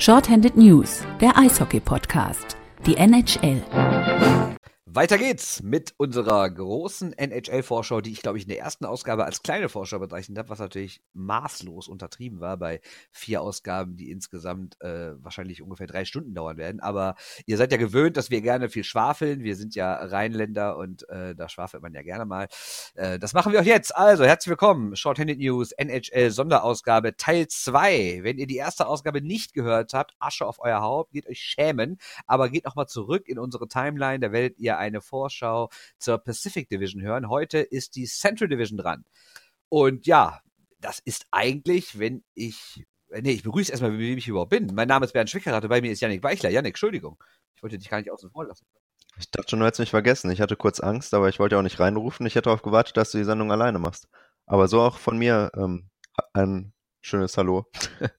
Shorthanded News, der Eishockey-Podcast, die NHL. Weiter geht's mit unserer großen NHL-Vorschau, die ich, glaube ich, in der ersten Ausgabe als kleine Vorschau bezeichnet habe, was natürlich maßlos untertrieben war bei vier Ausgaben, die insgesamt äh, wahrscheinlich ungefähr drei Stunden dauern werden. Aber ihr seid ja gewöhnt, dass wir gerne viel schwafeln. Wir sind ja Rheinländer und äh, da schwafelt man ja gerne mal. Äh, das machen wir auch jetzt. Also, herzlich willkommen. Shorthanded News, NHL Sonderausgabe Teil 2. Wenn ihr die erste Ausgabe nicht gehört habt, Asche auf euer Haupt, geht euch schämen. Aber geht nochmal zurück in unsere Timeline, da werdet ihr eine Vorschau zur Pacific Division hören. Heute ist die Central Division dran. Und ja, das ist eigentlich, wenn ich, nee, ich begrüße erstmal, wie ich überhaupt bin. Mein Name ist Bernd Schwickerath, bei mir ist Janik Weichler. Janik, Entschuldigung. Ich wollte dich gar nicht außen vor lassen. Ich dachte schon, du hättest mich vergessen. Ich hatte kurz Angst, aber ich wollte auch nicht reinrufen. Ich hätte darauf gewartet, dass du die Sendung alleine machst. Aber so auch von mir ähm, ein schönes Hallo.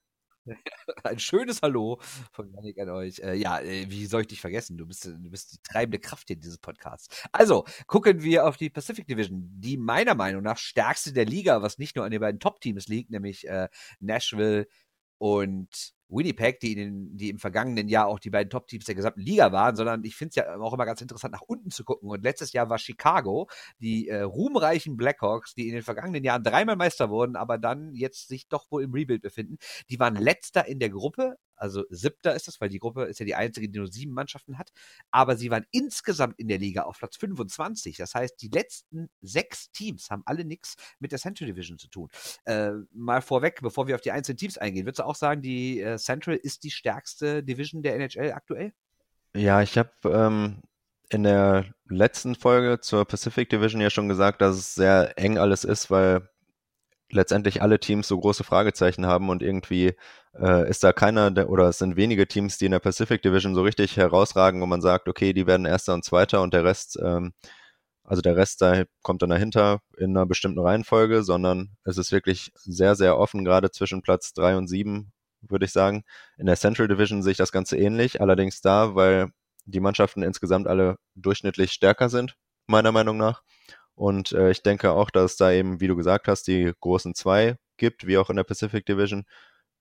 Ein schönes Hallo von Janik an euch. Äh, ja, äh, wie soll ich dich vergessen? Du bist, du bist die treibende Kraft hier dieses Podcasts. Also, gucken wir auf die Pacific Division, die meiner Meinung nach stärkste der Liga, was nicht nur an den beiden Top-Teams liegt, nämlich äh, Nashville und Winnipeg, die, in den, die im vergangenen Jahr auch die beiden Top-Teams der gesamten Liga waren, sondern ich finde es ja auch immer ganz interessant, nach unten zu gucken. Und letztes Jahr war Chicago, die äh, ruhmreichen Blackhawks, die in den vergangenen Jahren dreimal Meister wurden, aber dann jetzt sich doch wohl im Rebuild befinden. Die waren letzter in der Gruppe, also siebter ist das, weil die Gruppe ist ja die einzige, die nur sieben Mannschaften hat. Aber sie waren insgesamt in der Liga auf Platz 25. Das heißt, die letzten sechs Teams haben alle nichts mit der Central Division zu tun. Äh, mal vorweg, bevor wir auf die einzelnen Teams eingehen, würdest du auch sagen, die äh, Central ist die stärkste Division der NHL aktuell? Ja, ich habe ähm, in der letzten Folge zur Pacific Division ja schon gesagt, dass es sehr eng alles ist, weil letztendlich alle Teams so große Fragezeichen haben und irgendwie äh, ist da keiner der, oder es sind wenige Teams, die in der Pacific Division so richtig herausragen, wo man sagt, okay, die werden Erster und Zweiter und der Rest, ähm, also der Rest da kommt dann dahinter in einer bestimmten Reihenfolge, sondern es ist wirklich sehr, sehr offen, gerade zwischen Platz drei und sieben, würde ich sagen. In der Central Division sehe ich das Ganze ähnlich, allerdings da, weil die Mannschaften insgesamt alle durchschnittlich stärker sind, meiner Meinung nach. Und äh, ich denke auch, dass es da eben, wie du gesagt hast, die großen zwei gibt, wie auch in der Pacific Division.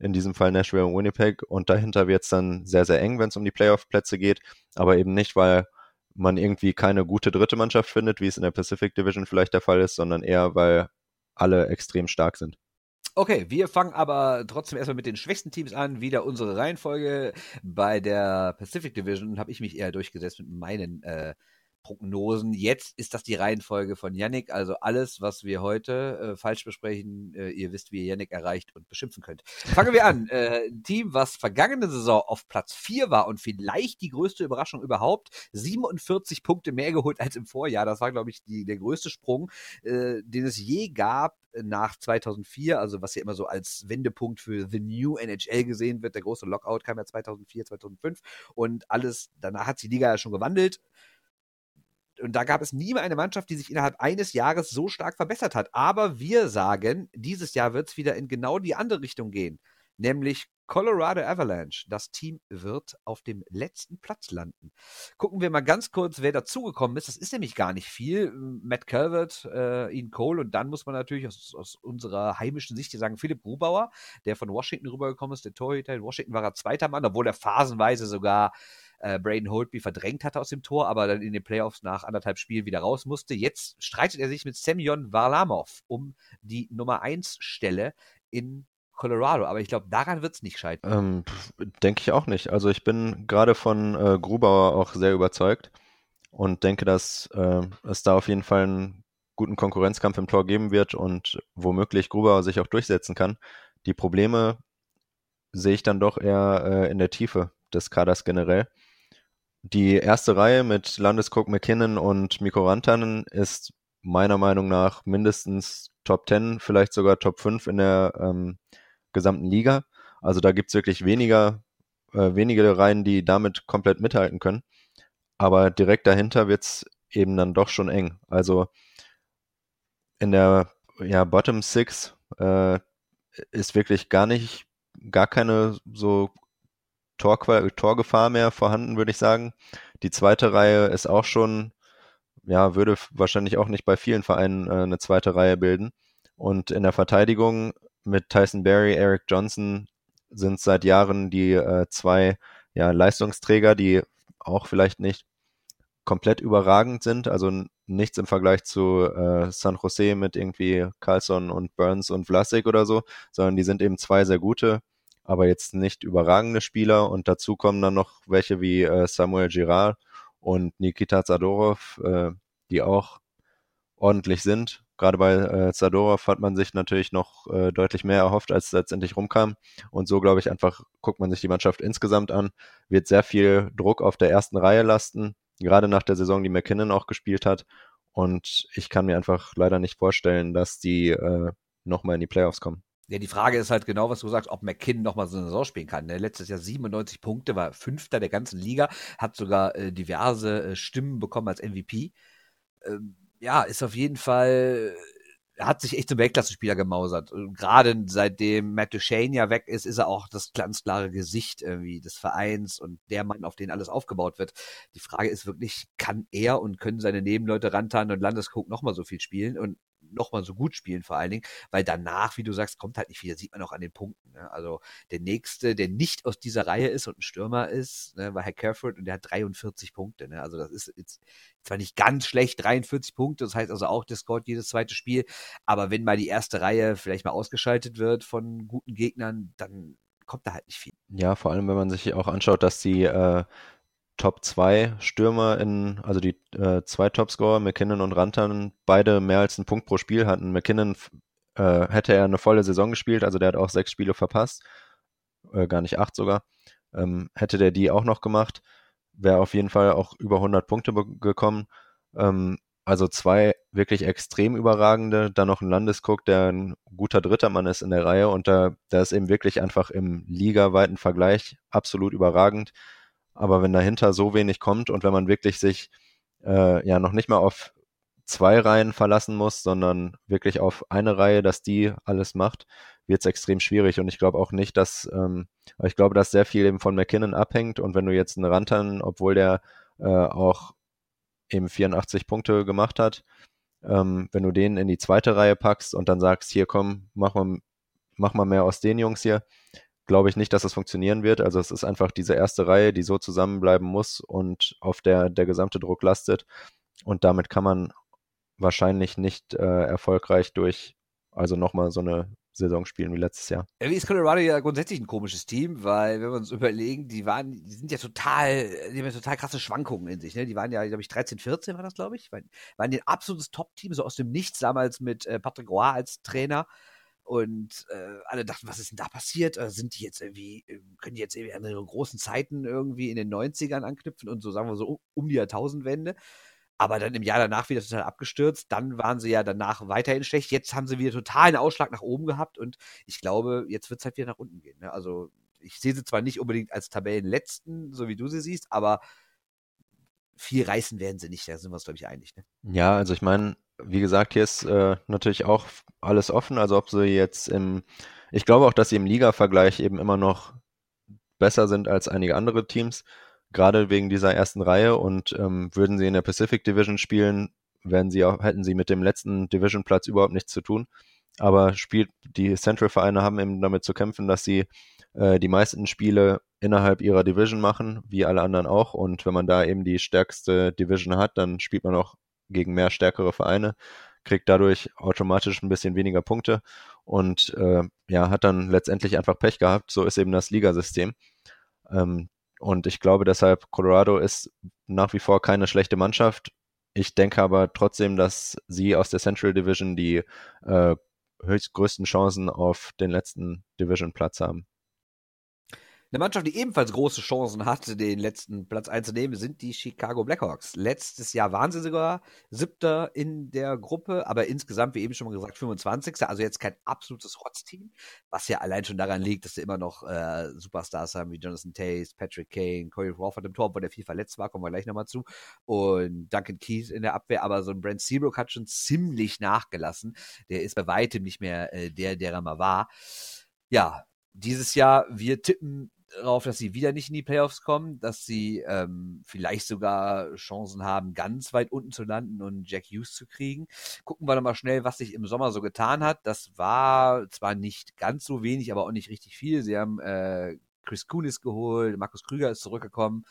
In diesem Fall Nashville und Winnipeg. Und dahinter wird es dann sehr, sehr eng, wenn es um die Playoff-Plätze geht. Aber eben nicht, weil man irgendwie keine gute dritte Mannschaft findet, wie es in der Pacific Division vielleicht der Fall ist, sondern eher, weil alle extrem stark sind. Okay, wir fangen aber trotzdem erstmal mit den schwächsten Teams an. Wieder unsere Reihenfolge. Bei der Pacific Division habe ich mich eher durchgesetzt mit meinen äh, Prognosen. Jetzt ist das die Reihenfolge von Yannick. Also alles, was wir heute äh, falsch besprechen, äh, ihr wisst, wie ihr Yannick erreicht und beschimpfen könnt. Fangen wir an. Äh, ein Team, was vergangene Saison auf Platz 4 war und vielleicht die größte Überraschung überhaupt, 47 Punkte mehr geholt als im Vorjahr. Das war, glaube ich, die, der größte Sprung, äh, den es je gab nach 2004, also was ja immer so als Wendepunkt für The New NHL gesehen wird. Der große Lockout kam ja 2004, 2005 und alles, danach hat die Liga ja schon gewandelt und da gab es nie mehr eine Mannschaft, die sich innerhalb eines Jahres so stark verbessert hat. Aber wir sagen, dieses Jahr wird es wieder in genau die andere Richtung gehen. Nämlich Colorado Avalanche. Das Team wird auf dem letzten Platz landen. Gucken wir mal ganz kurz, wer dazugekommen ist. Das ist nämlich gar nicht viel. Matt Calvert, äh, Ian Cole und dann muss man natürlich aus, aus unserer heimischen Sicht hier sagen, Philipp Grubauer, der von Washington rübergekommen ist, der Torhüter. In Washington war er zweiter Mann, obwohl er phasenweise sogar äh, Braden Holtby verdrängt hatte aus dem Tor, aber dann in den Playoffs nach anderthalb Spielen wieder raus musste. Jetzt streitet er sich mit Semyon Varlamov um die Nummer 1 Stelle in Colorado, aber ich glaube, daran wird es nicht scheitern. Ähm, denke ich auch nicht. Also ich bin gerade von äh, Grubauer auch sehr überzeugt und denke, dass äh, es da auf jeden Fall einen guten Konkurrenzkampf im Tor geben wird und womöglich Grubauer sich auch durchsetzen kann. Die Probleme sehe ich dann doch eher äh, in der Tiefe des Kaders generell. Die erste Reihe mit Landeskog McKinnon und Mikko Rantanen ist meiner Meinung nach mindestens Top 10, vielleicht sogar Top 5 in der ähm, gesamten Liga. Also da gibt es wirklich weniger, äh, wenige Reihen, die damit komplett mithalten können. Aber direkt dahinter wird es eben dann doch schon eng. Also in der ja, Bottom Six äh, ist wirklich gar nicht, gar keine so Tor, Torgefahr mehr vorhanden, würde ich sagen. Die zweite Reihe ist auch schon, ja, würde wahrscheinlich auch nicht bei vielen Vereinen äh, eine zweite Reihe bilden. Und in der Verteidigung mit Tyson Berry, Eric Johnson sind seit Jahren die äh, zwei ja, Leistungsträger, die auch vielleicht nicht komplett überragend sind, also nichts im Vergleich zu äh, San Jose mit irgendwie Carlson und Burns und Vlasic oder so, sondern die sind eben zwei sehr gute, aber jetzt nicht überragende Spieler und dazu kommen dann noch welche wie äh, Samuel Girard und Nikita Zadorov, äh, die auch ordentlich sind. Gerade bei äh, Zadorov hat man sich natürlich noch äh, deutlich mehr erhofft, als es letztendlich rumkam. Und so, glaube ich, einfach guckt man sich die Mannschaft insgesamt an, wird sehr viel Druck auf der ersten Reihe lasten gerade nach der Saison, die McKinnon auch gespielt hat. Und ich kann mir einfach leider nicht vorstellen, dass die äh, nochmal in die Playoffs kommen. Ja, die Frage ist halt genau, was du sagst, ob McKinnon nochmal so eine Saison spielen kann. Ne? Letztes Jahr 97 Punkte, war Fünfter der ganzen Liga, hat sogar äh, diverse äh, Stimmen bekommen als MVP. Ähm, ja, ist auf jeden Fall er hat sich echt zum Weltklasse-Spieler gemausert. Gerade seitdem Matt Duchesne ja weg ist, ist er auch das ganz klare Gesicht irgendwie des Vereins und der Mann, auf den alles aufgebaut wird. Die Frage ist wirklich, kann er und können seine Nebenleute rantan und Landeskog nochmal so viel spielen? Und nochmal so gut spielen vor allen Dingen, weil danach, wie du sagst, kommt halt nicht viel, das sieht man auch an den Punkten. Ne? Also der nächste, der nicht aus dieser Reihe ist und ein Stürmer ist, ne, war Herr Kerford und der hat 43 Punkte. Ne? Also das ist jetzt zwar nicht ganz schlecht, 43 Punkte, das heißt also auch, der scoret jedes zweite Spiel, aber wenn mal die erste Reihe vielleicht mal ausgeschaltet wird von guten Gegnern, dann kommt da halt nicht viel. Ja, vor allem, wenn man sich auch anschaut, dass die äh, Top 2 Stürmer in, also die äh, zwei Topscorer, McKinnon und Rantan, beide mehr als einen Punkt pro Spiel hatten. McKinnon äh, hätte er eine volle Saison gespielt, also der hat auch sechs Spiele verpasst, äh, gar nicht acht sogar. Ähm, hätte der die auch noch gemacht, wäre auf jeden Fall auch über 100 Punkte gekommen. Ähm, also zwei wirklich extrem überragende, dann noch ein Landescook, der ein guter dritter Mann ist in der Reihe und da, da ist eben wirklich einfach im ligaweiten Vergleich absolut überragend. Aber wenn dahinter so wenig kommt und wenn man wirklich sich äh, ja noch nicht mal auf zwei Reihen verlassen muss, sondern wirklich auf eine Reihe, dass die alles macht, wird es extrem schwierig. Und ich glaube auch nicht, dass, ähm, ich glaube, dass sehr viel eben von McKinnon abhängt. Und wenn du jetzt einen Rantan, obwohl der äh, auch eben 84 Punkte gemacht hat, ähm, wenn du den in die zweite Reihe packst und dann sagst, hier komm, mach mal, mach mal mehr aus den Jungs hier, glaube ich nicht, dass es funktionieren wird. Also es ist einfach diese erste Reihe, die so zusammenbleiben muss und auf der der gesamte Druck lastet. Und damit kann man wahrscheinlich nicht äh, erfolgreich durch, also nochmal so eine Saison spielen wie letztes Jahr. Irgendwie ist Colorado ja grundsätzlich ein komisches Team, weil wenn wir uns überlegen, die waren, die sind ja total, die haben ja total krasse Schwankungen in sich. Ne? Die waren ja, glaube ich, 13, 14 war das, glaube ich, waren, waren ein absolutes Top-Team, so aus dem Nichts damals mit äh, Patrick Roy als Trainer. Und äh, alle dachten, was ist denn da passiert? Äh, sind die jetzt irgendwie, äh, können die jetzt irgendwie an ihre großen Zeiten irgendwie in den 90ern anknüpfen und so sagen wir so um die Jahrtausendwende? Aber dann im Jahr danach wieder total abgestürzt. Dann waren sie ja danach weiterhin schlecht. Jetzt haben sie wieder total einen Ausschlag nach oben gehabt und ich glaube, jetzt wird es halt wieder nach unten gehen. Ne? Also ich sehe sie zwar nicht unbedingt als Tabellenletzten, so wie du sie siehst, aber viel reißen werden sie nicht. Da sind wir uns, glaube ich, einig. Ne? Ja, also ich meine, wie gesagt, hier ist äh, natürlich auch alles offen. Also ob sie jetzt im, ich glaube auch, dass sie im Liga-Vergleich eben immer noch besser sind als einige andere Teams, gerade wegen dieser ersten Reihe. Und ähm, würden sie in der Pacific Division spielen, werden sie auch, hätten sie mit dem letzten Division-Platz überhaupt nichts zu tun. Aber spielt, die Central-Vereine haben eben damit zu kämpfen, dass sie äh, die meisten Spiele innerhalb ihrer Division machen, wie alle anderen auch. Und wenn man da eben die stärkste Division hat, dann spielt man auch gegen mehr stärkere Vereine, kriegt dadurch automatisch ein bisschen weniger Punkte und äh, ja, hat dann letztendlich einfach Pech gehabt. So ist eben das Ligasystem. Ähm, und ich glaube deshalb, Colorado ist nach wie vor keine schlechte Mannschaft. Ich denke aber trotzdem, dass sie aus der Central Division die äh, höchst größten Chancen auf den letzten Division-Platz haben. Eine Mannschaft, die ebenfalls große Chancen hatte, den letzten Platz einzunehmen, sind die Chicago Blackhawks. Letztes Jahr waren sie sogar siebter in der Gruppe, aber insgesamt, wie eben schon mal gesagt, 25. Also jetzt kein absolutes Rotzteam, was ja allein schon daran liegt, dass sie immer noch äh, Superstars haben wie Jonathan Tace, Patrick Kane, Corey Crawford im Tor, obwohl der viel verletzt war, kommen wir gleich nochmal zu, und Duncan Keith in der Abwehr. Aber so ein Brent Seabrook hat schon ziemlich nachgelassen. Der ist bei weitem nicht mehr äh, der, der er mal war. Ja, dieses Jahr, wir tippen darauf, dass sie wieder nicht in die Playoffs kommen, dass sie ähm, vielleicht sogar Chancen haben, ganz weit unten zu landen und Jack Hughes zu kriegen. Gucken wir doch mal schnell, was sich im Sommer so getan hat. Das war zwar nicht ganz so wenig, aber auch nicht richtig viel. Sie haben äh, Chris Kunis geholt, Markus Krüger ist zurückgekommen.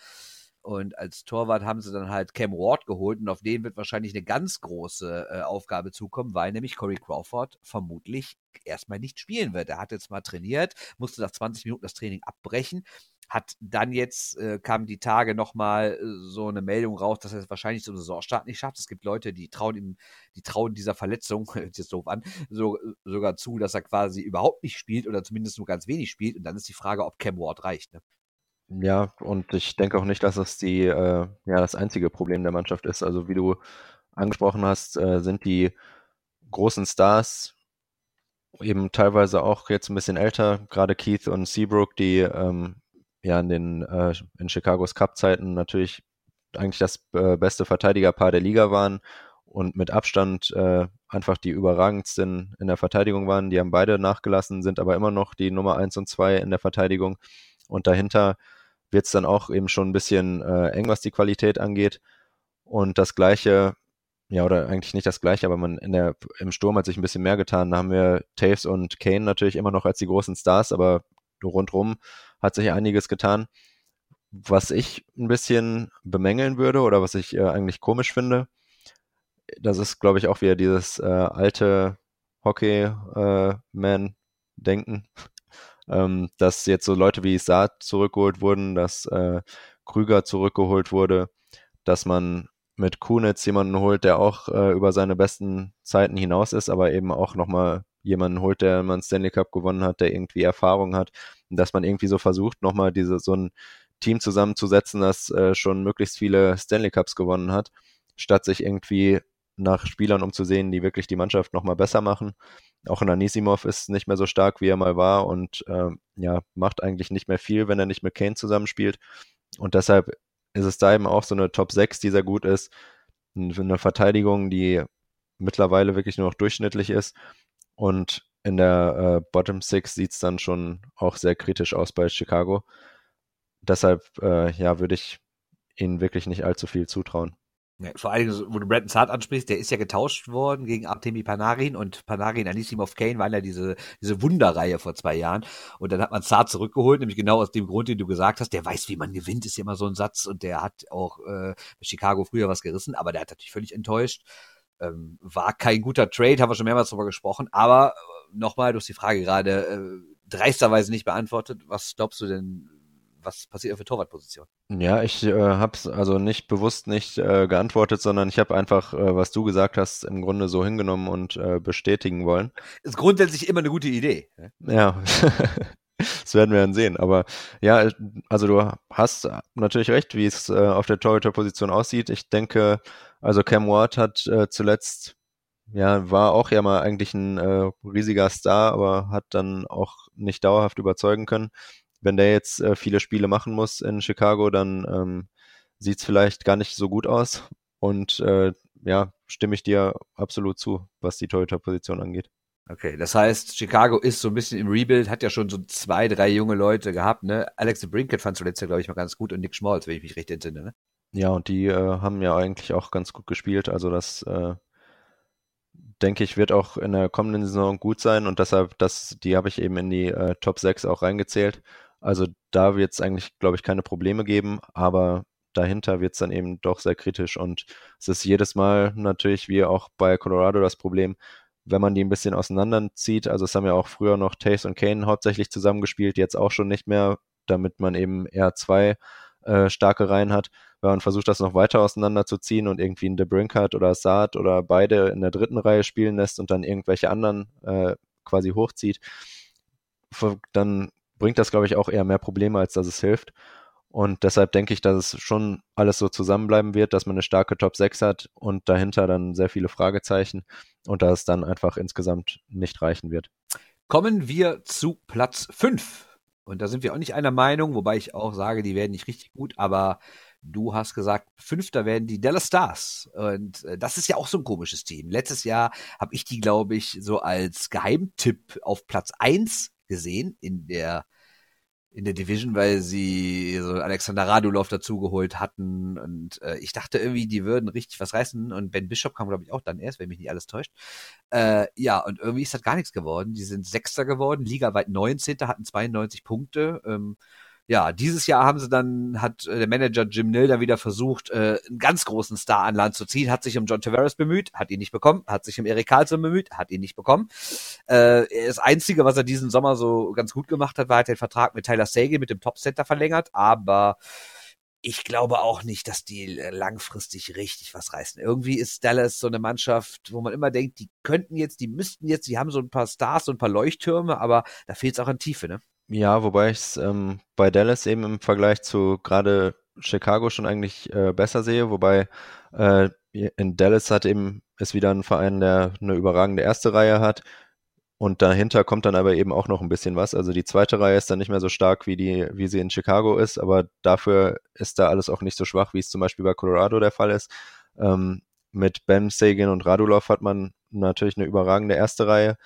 Und als Torwart haben sie dann halt Cam Ward geholt und auf den wird wahrscheinlich eine ganz große äh, Aufgabe zukommen, weil nämlich Corey Crawford vermutlich erstmal nicht spielen wird. Er hat jetzt mal trainiert, musste nach 20 Minuten das Training abbrechen, hat dann jetzt, äh, kam die Tage nochmal äh, so eine Meldung raus, dass er es wahrscheinlich zum Saisonstart nicht schafft. Es gibt Leute, die trauen ihm, die trauen dieser Verletzung, hört jetzt doof an, so, sogar zu, dass er quasi überhaupt nicht spielt oder zumindest nur ganz wenig spielt. Und dann ist die Frage, ob Cam Ward reicht. Ne? Ja, und ich denke auch nicht, dass es die, äh, ja, das einzige Problem der Mannschaft ist. Also wie du angesprochen hast, äh, sind die großen Stars eben teilweise auch jetzt ein bisschen älter, gerade Keith und Seabrook, die ähm, ja in den äh, in Chicagos Cup-Zeiten natürlich eigentlich das äh, beste Verteidigerpaar der Liga waren und mit Abstand äh, einfach die überragendsten in der Verteidigung waren. Die haben beide nachgelassen, sind aber immer noch die Nummer eins und zwei in der Verteidigung. Und dahinter wird es dann auch eben schon ein bisschen äh, eng, was die Qualität angeht. Und das Gleiche, ja, oder eigentlich nicht das Gleiche, aber man in der, im Sturm hat sich ein bisschen mehr getan. Da haben wir Taves und Kane natürlich immer noch als die großen Stars, aber rundrum hat sich einiges getan. Was ich ein bisschen bemängeln würde oder was ich äh, eigentlich komisch finde, das ist, glaube ich, auch wieder dieses äh, alte Hockey-Man-Denken. Äh, ähm, dass jetzt so Leute wie Saad zurückgeholt wurden, dass äh, Krüger zurückgeholt wurde, dass man mit Kunitz jemanden holt, der auch äh, über seine besten Zeiten hinaus ist, aber eben auch nochmal jemanden holt, der mal einen Stanley Cup gewonnen hat, der irgendwie Erfahrung hat, und dass man irgendwie so versucht, nochmal diese so ein Team zusammenzusetzen, das äh, schon möglichst viele Stanley Cups gewonnen hat, statt sich irgendwie nach Spielern umzusehen, die wirklich die Mannschaft nochmal besser machen. Auch Anisimov ist nicht mehr so stark, wie er mal war und äh, ja, macht eigentlich nicht mehr viel, wenn er nicht mit Kane zusammenspielt. Und deshalb ist es da eben auch so eine Top 6, die sehr gut ist. Eine Verteidigung, die mittlerweile wirklich nur noch durchschnittlich ist. Und in der äh, Bottom Six sieht es dann schon auch sehr kritisch aus bei Chicago. Deshalb, äh, ja, würde ich ihnen wirklich nicht allzu viel zutrauen. Ja, vor allem, wo du Brandon Zart ansprichst, der ist ja getauscht worden gegen Artemi Panarin und Panarin Anisimov Kane waren ja diese, diese Wunderreihe vor zwei Jahren. Und dann hat man Zart zurückgeholt, nämlich genau aus dem Grund, den du gesagt hast. Der weiß, wie man gewinnt, ist ja immer so ein Satz. Und der hat auch äh, Chicago früher was gerissen, aber der hat natürlich völlig enttäuscht. Ähm, war kein guter Trade, haben wir schon mehrmals drüber gesprochen. Aber äh, nochmal, du hast die Frage gerade äh, dreisterweise nicht beantwortet. Was glaubst du denn, was passiert auf der Torwartposition? Ja, ich äh, habe es also nicht bewusst nicht äh, geantwortet, sondern ich habe einfach, äh, was du gesagt hast, im Grunde so hingenommen und äh, bestätigen wollen. Ist grundsätzlich immer eine gute Idee. Ja. das werden wir dann sehen. Aber ja, also du hast natürlich recht, wie es äh, auf der Torhüter-Position aussieht. Ich denke, also Cam Ward hat äh, zuletzt ja, war auch ja mal eigentlich ein äh, riesiger Star, aber hat dann auch nicht dauerhaft überzeugen können wenn der jetzt äh, viele Spiele machen muss in Chicago, dann ähm, sieht es vielleicht gar nicht so gut aus. Und äh, ja, stimme ich dir absolut zu, was die Torhüter-Position angeht. Okay, das heißt, Chicago ist so ein bisschen im Rebuild, hat ja schon so zwei, drei junge Leute gehabt, ne? Alex de Brinkett fand zuletzt ja, glaube ich, mal ganz gut und Nick Schmolz, wenn ich mich recht entsinne, ne? Ja, und die äh, haben ja eigentlich auch ganz gut gespielt, also das äh, denke ich, wird auch in der kommenden Saison gut sein und deshalb, das, die habe ich eben in die äh, Top 6 auch reingezählt. Also da wird es eigentlich, glaube ich, keine Probleme geben, aber dahinter wird es dann eben doch sehr kritisch und es ist jedes Mal natürlich wie auch bei Colorado das Problem, wenn man die ein bisschen auseinanderzieht. Also es haben ja auch früher noch Taves und Kane hauptsächlich zusammengespielt, jetzt auch schon nicht mehr, damit man eben eher zwei äh, starke Reihen hat. Wenn man versucht, das noch weiter auseinanderzuziehen und irgendwie einen DeBrink hat oder Saad oder beide in der dritten Reihe spielen lässt und dann irgendwelche anderen äh, quasi hochzieht, dann bringt das, glaube ich, auch eher mehr Probleme, als dass es hilft. Und deshalb denke ich, dass es schon alles so zusammenbleiben wird, dass man eine starke Top 6 hat und dahinter dann sehr viele Fragezeichen und dass es dann einfach insgesamt nicht reichen wird. Kommen wir zu Platz 5. Und da sind wir auch nicht einer Meinung, wobei ich auch sage, die werden nicht richtig gut, aber du hast gesagt, Fünfter werden die Dallas Stars. Und äh, das ist ja auch so ein komisches Team. Letztes Jahr habe ich die, glaube ich, so als Geheimtipp auf Platz 1 gesehen in der in der Division, weil sie so Alexander Radulov dazugeholt hatten und äh, ich dachte irgendwie, die würden richtig was reißen und Ben Bishop kam glaube ich auch dann erst, wenn mich nicht alles täuscht. Äh, ja, und irgendwie ist das gar nichts geworden. Die sind Sechster geworden, ligaweit 19. hatten 92 Punkte. Ähm, ja, dieses Jahr haben sie dann, hat äh, der Manager Jim Nill dann wieder versucht, äh, einen ganz großen Star an Land zu ziehen, hat sich um John Tavares bemüht, hat ihn nicht bekommen, hat sich um Eric Carlson bemüht, hat ihn nicht bekommen. Äh, das Einzige, was er diesen Sommer so ganz gut gemacht hat, war, hat den Vertrag mit Tyler Sagan mit dem Top Center verlängert, aber ich glaube auch nicht, dass die langfristig richtig was reißen. Irgendwie ist Dallas so eine Mannschaft, wo man immer denkt, die könnten jetzt, die müssten jetzt, die haben so ein paar Stars, so ein paar Leuchttürme, aber da fehlt es auch an Tiefe, ne? Ja, wobei ich es ähm, bei Dallas eben im Vergleich zu gerade Chicago schon eigentlich äh, besser sehe, wobei äh, in Dallas hat eben ist wieder ein Verein, der eine überragende erste Reihe hat und dahinter kommt dann aber eben auch noch ein bisschen was. Also die zweite Reihe ist dann nicht mehr so stark wie die, wie sie in Chicago ist, aber dafür ist da alles auch nicht so schwach, wie es zum Beispiel bei Colorado der Fall ist. Ähm, mit Ben Sagan und Radulov hat man natürlich eine überragende erste Reihe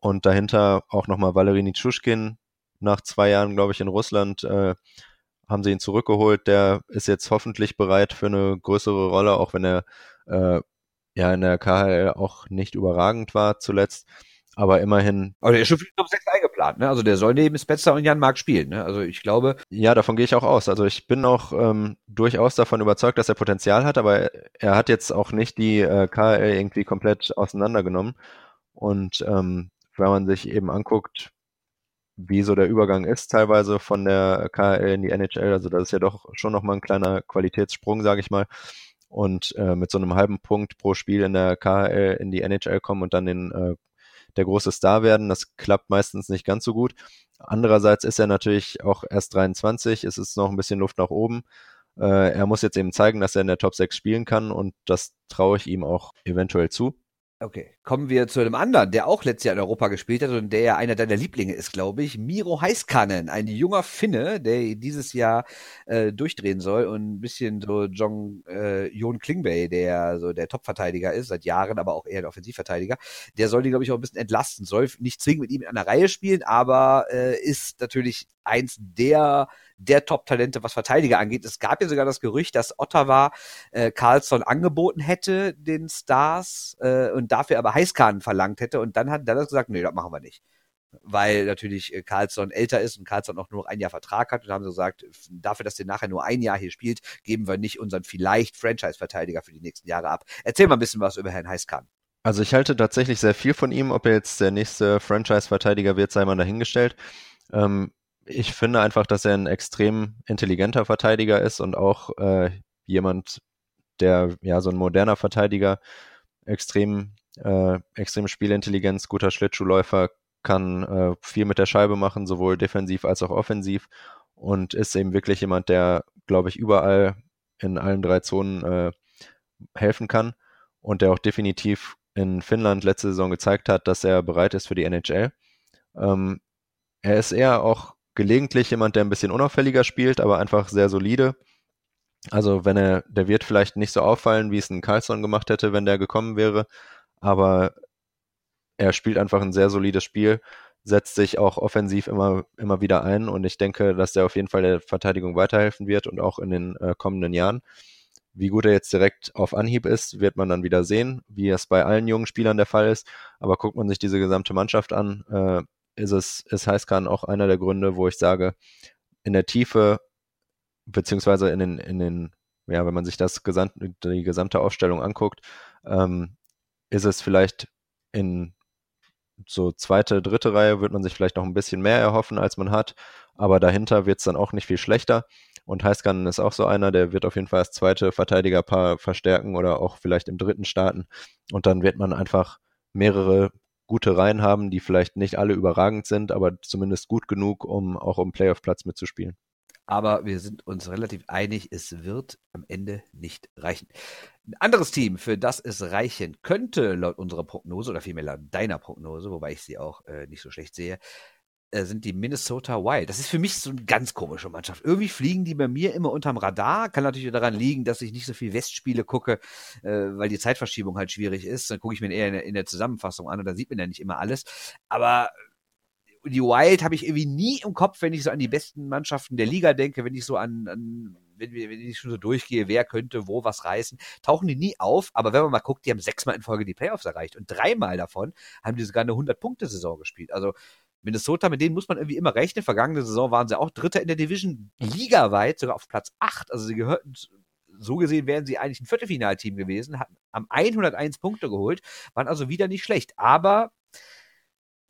und dahinter auch nochmal Valery Nitschushkin, nach zwei Jahren, glaube ich, in Russland, äh, haben sie ihn zurückgeholt. Der ist jetzt hoffentlich bereit für eine größere Rolle, auch wenn er äh, ja in der KHL auch nicht überragend war zuletzt. Aber immerhin. Aber der ist schon für die Top 6 eingeplant, ne? Also der soll neben Spencer und Jan Mark spielen, ne? Also ich glaube. Ja, davon gehe ich auch aus. Also ich bin auch ähm, durchaus davon überzeugt, dass er Potenzial hat, aber er hat jetzt auch nicht die äh, KHL irgendwie komplett auseinandergenommen. Und ähm, wenn man sich eben anguckt, wie so der Übergang ist, teilweise von der KHL in die NHL. Also das ist ja doch schon nochmal ein kleiner Qualitätssprung, sage ich mal. Und äh, mit so einem halben Punkt pro Spiel in der KHL in die NHL kommen und dann den, äh, der große Star werden, das klappt meistens nicht ganz so gut. Andererseits ist er natürlich auch erst 23, es ist noch ein bisschen Luft nach oben. Äh, er muss jetzt eben zeigen, dass er in der Top 6 spielen kann und das traue ich ihm auch eventuell zu. Okay, kommen wir zu einem anderen, der auch letztes Jahr in Europa gespielt hat und der ja einer deiner Lieblinge ist, glaube ich. Miro Heiskanen, ein junger Finne, der dieses Jahr äh, durchdrehen soll und ein bisschen so John äh, Jon Klingbeil, der so der Topverteidiger ist, seit Jahren, aber auch eher der Offensivverteidiger. Der soll die, glaube ich, auch ein bisschen entlasten, soll nicht zwingend mit ihm in einer Reihe spielen, aber äh, ist natürlich eins der der Top-Talente, was Verteidiger angeht. Es gab ja sogar das Gerücht, dass Ottawa äh, Carlson angeboten hätte, den Stars, äh, und dafür aber Heißkahn verlangt hätte. Und dann hat Dallas gesagt, nee, das machen wir nicht. Weil natürlich äh, Carlson älter ist und Carlson auch nur noch ein Jahr Vertrag hat und haben so gesagt, dafür, dass der nachher nur ein Jahr hier spielt, geben wir nicht unseren vielleicht Franchise-Verteidiger für die nächsten Jahre ab. Erzähl mal ein bisschen was über Herrn Heißkahn. Also ich halte tatsächlich sehr viel von ihm. Ob er jetzt der nächste Franchise-Verteidiger wird, sei mal dahingestellt. Ähm, ich finde einfach, dass er ein extrem intelligenter Verteidiger ist und auch äh, jemand, der ja so ein moderner Verteidiger, extrem, äh, extrem Spielintelligenz, guter Schlittschuhläufer, kann äh, viel mit der Scheibe machen, sowohl defensiv als auch offensiv und ist eben wirklich jemand, der, glaube ich, überall in allen drei Zonen äh, helfen kann und der auch definitiv in Finnland letzte Saison gezeigt hat, dass er bereit ist für die NHL. Ähm, er ist eher auch gelegentlich jemand, der ein bisschen unauffälliger spielt, aber einfach sehr solide. Also wenn er, der wird vielleicht nicht so auffallen, wie es ein Carlson gemacht hätte, wenn der gekommen wäre, aber er spielt einfach ein sehr solides Spiel, setzt sich auch offensiv immer, immer wieder ein und ich denke, dass der auf jeden Fall der Verteidigung weiterhelfen wird und auch in den äh, kommenden Jahren. Wie gut er jetzt direkt auf Anhieb ist, wird man dann wieder sehen, wie es bei allen jungen Spielern der Fall ist. Aber guckt man sich diese gesamte Mannschaft an, äh, ist es, ist Heißkran auch einer der Gründe, wo ich sage, in der Tiefe, beziehungsweise in den, in den, ja, wenn man sich das gesamt, die gesamte Aufstellung anguckt, ähm, ist es vielleicht in so zweite, dritte Reihe wird man sich vielleicht noch ein bisschen mehr erhoffen, als man hat, aber dahinter wird es dann auch nicht viel schlechter. Und Heißkan ist auch so einer, der wird auf jeden Fall das zweite Verteidigerpaar verstärken oder auch vielleicht im dritten starten. Und dann wird man einfach mehrere gute Reihen haben, die vielleicht nicht alle überragend sind, aber zumindest gut genug, um auch um Playoff-Platz mitzuspielen. Aber wir sind uns relativ einig, es wird am Ende nicht reichen. Ein anderes Team, für das es reichen könnte, laut unserer Prognose, oder vielmehr laut deiner Prognose, wobei ich sie auch äh, nicht so schlecht sehe, sind die Minnesota Wild. Das ist für mich so eine ganz komische Mannschaft. Irgendwie fliegen die bei mir immer unterm Radar. Kann natürlich daran liegen, dass ich nicht so viel Westspiele gucke, äh, weil die Zeitverschiebung halt schwierig ist. Dann gucke ich mir eher in der, in der, Zusammenfassung an und da sieht man ja nicht immer alles. Aber die Wild habe ich irgendwie nie im Kopf, wenn ich so an die besten Mannschaften der Liga denke, wenn ich so an, an wenn, wenn ich schon so durchgehe, wer könnte wo was reißen, tauchen die nie auf. Aber wenn man mal guckt, die haben sechsmal in Folge die Playoffs erreicht und dreimal davon haben die sogar eine 100-Punkte-Saison gespielt. Also Minnesota, mit denen muss man irgendwie immer rechnen. Vergangene Saison waren sie auch Dritter in der Division, ligaweit, sogar auf Platz 8. Also sie gehörten, so gesehen wären sie eigentlich ein Viertelfinalteam gewesen, hatten am 101 Punkte geholt, waren also wieder nicht schlecht. Aber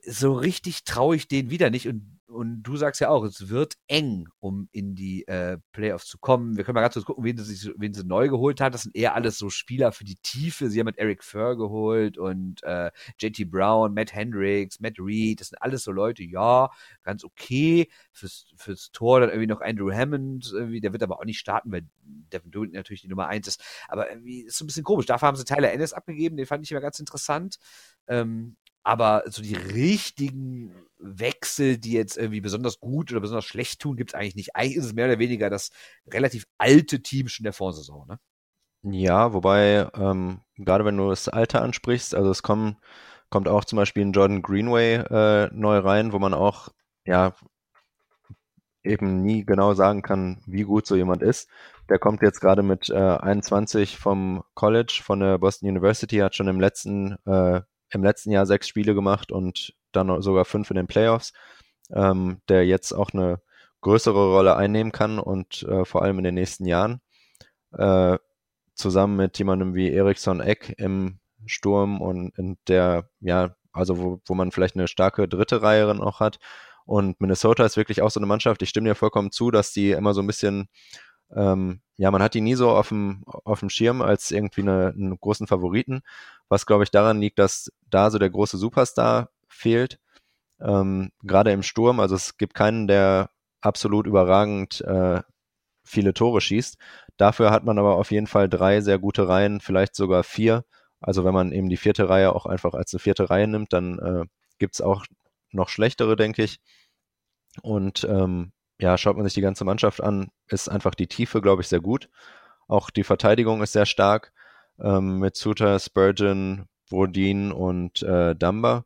so richtig traue ich denen wieder nicht. Und und du sagst ja auch, es wird eng, um in die äh, Playoffs zu kommen. Wir können mal ganz kurz gucken, wen sie, wen sie neu geholt hat. Das sind eher alles so Spieler für die Tiefe. Sie haben mit Eric Furr geholt und äh, JT Brown, Matt Hendricks, Matt Reed. Das sind alles so Leute, ja, ganz okay. Fürs, fürs Tor dann irgendwie noch Andrew Hammond. Irgendwie, der wird aber auch nicht starten, weil Devin Doohan natürlich die Nummer eins ist. Aber irgendwie ist so ein bisschen komisch. Dafür haben sie Tyler Ennis abgegeben. Den fand ich immer ganz interessant. Ähm, aber so die richtigen Wechsel, die jetzt irgendwie besonders gut oder besonders schlecht tun, gibt es eigentlich nicht. Eigentlich ist es mehr oder weniger das relativ alte Team schon der Vorsaison, ne? Ja, wobei, ähm, gerade wenn du das Alter ansprichst, also es kommen, kommt auch zum Beispiel ein Jordan Greenway äh, neu rein, wo man auch, ja, eben nie genau sagen kann, wie gut so jemand ist. Der kommt jetzt gerade mit äh, 21 vom College, von der Boston University, hat schon im letzten äh, im letzten Jahr sechs Spiele gemacht und dann sogar fünf in den Playoffs, ähm, der jetzt auch eine größere Rolle einnehmen kann und äh, vor allem in den nächsten Jahren. Äh, zusammen mit jemandem wie Eriksson Eck im Sturm und in der, ja, also wo, wo man vielleicht eine starke dritte Reihe auch hat. Und Minnesota ist wirklich auch so eine Mannschaft, ich stimme dir vollkommen zu, dass die immer so ein bisschen ähm, ja, man hat die nie so auf dem, auf dem Schirm als irgendwie eine, einen großen Favoriten, was glaube ich daran liegt, dass da so der große Superstar fehlt. Ähm, Gerade im Sturm, also es gibt keinen, der absolut überragend äh, viele Tore schießt. Dafür hat man aber auf jeden Fall drei sehr gute Reihen, vielleicht sogar vier. Also wenn man eben die vierte Reihe auch einfach als eine vierte Reihe nimmt, dann äh, gibt es auch noch schlechtere, denke ich. Und ähm, ja, schaut man sich die ganze Mannschaft an, ist einfach die Tiefe, glaube ich, sehr gut. Auch die Verteidigung ist sehr stark ähm, mit Suter, Spurgeon, Brodin und äh, Dumba.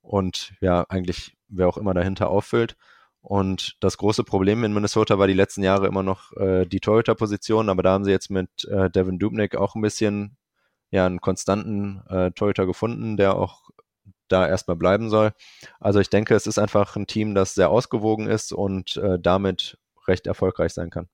Und ja, eigentlich wer auch immer dahinter auffüllt. Und das große Problem in Minnesota war die letzten Jahre immer noch äh, die Torhüter-Position, aber da haben sie jetzt mit äh, Devin Dubnik auch ein bisschen ja, einen konstanten äh, Torhüter gefunden, der auch da erstmal bleiben soll. Also ich denke, es ist einfach ein Team, das sehr ausgewogen ist und äh, damit recht erfolgreich sein kann.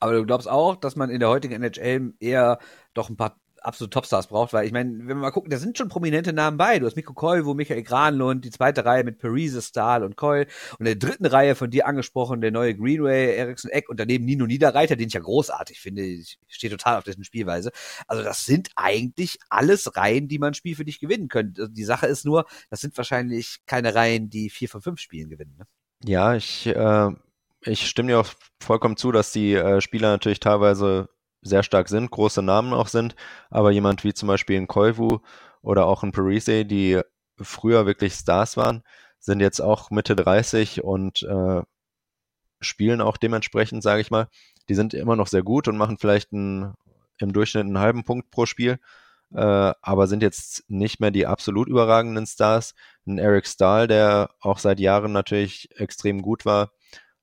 Aber du glaubst auch, dass man in der heutigen NHL eher doch ein paar absolute Topstars braucht, weil ich meine, wenn wir mal gucken, da sind schon prominente Namen bei. Du hast Mikko Koivu, Michael Granlund, die zweite Reihe mit Parise, Stahl und Keul und in der dritten Reihe von dir angesprochen, der neue Greenway, Eriksson Eck und daneben Nino Niederreiter, den ich ja großartig finde. Ich stehe total auf dessen Spielweise. Also das sind eigentlich alles Reihen, die man Spiel für dich gewinnen könnte. Die Sache ist nur, das sind wahrscheinlich keine Reihen, die vier von fünf Spielen gewinnen. Ne? Ja, ich, äh, ich stimme dir auch vollkommen zu, dass die äh, Spieler natürlich teilweise sehr stark sind, große Namen auch sind, aber jemand wie zum Beispiel ein Koivu oder auch ein Parise, die früher wirklich Stars waren, sind jetzt auch Mitte 30 und äh, spielen auch dementsprechend, sage ich mal. Die sind immer noch sehr gut und machen vielleicht einen, im Durchschnitt einen halben Punkt pro Spiel, äh, aber sind jetzt nicht mehr die absolut überragenden Stars. Ein Eric Stahl, der auch seit Jahren natürlich extrem gut war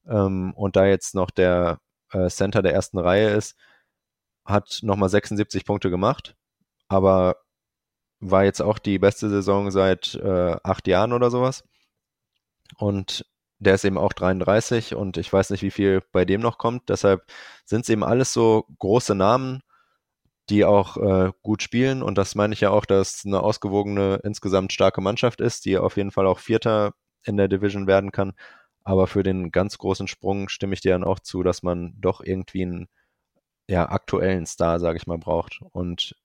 ähm, und da jetzt noch der äh, Center der ersten Reihe ist, hat nochmal 76 Punkte gemacht, aber war jetzt auch die beste Saison seit äh, acht Jahren oder sowas. Und der ist eben auch 33 und ich weiß nicht, wie viel bei dem noch kommt. Deshalb sind es eben alles so große Namen, die auch äh, gut spielen. Und das meine ich ja auch, dass eine ausgewogene, insgesamt starke Mannschaft ist, die auf jeden Fall auch Vierter in der Division werden kann. Aber für den ganz großen Sprung stimme ich dir dann auch zu, dass man doch irgendwie einen ja, aktuellen Star, sage ich mal, braucht. Und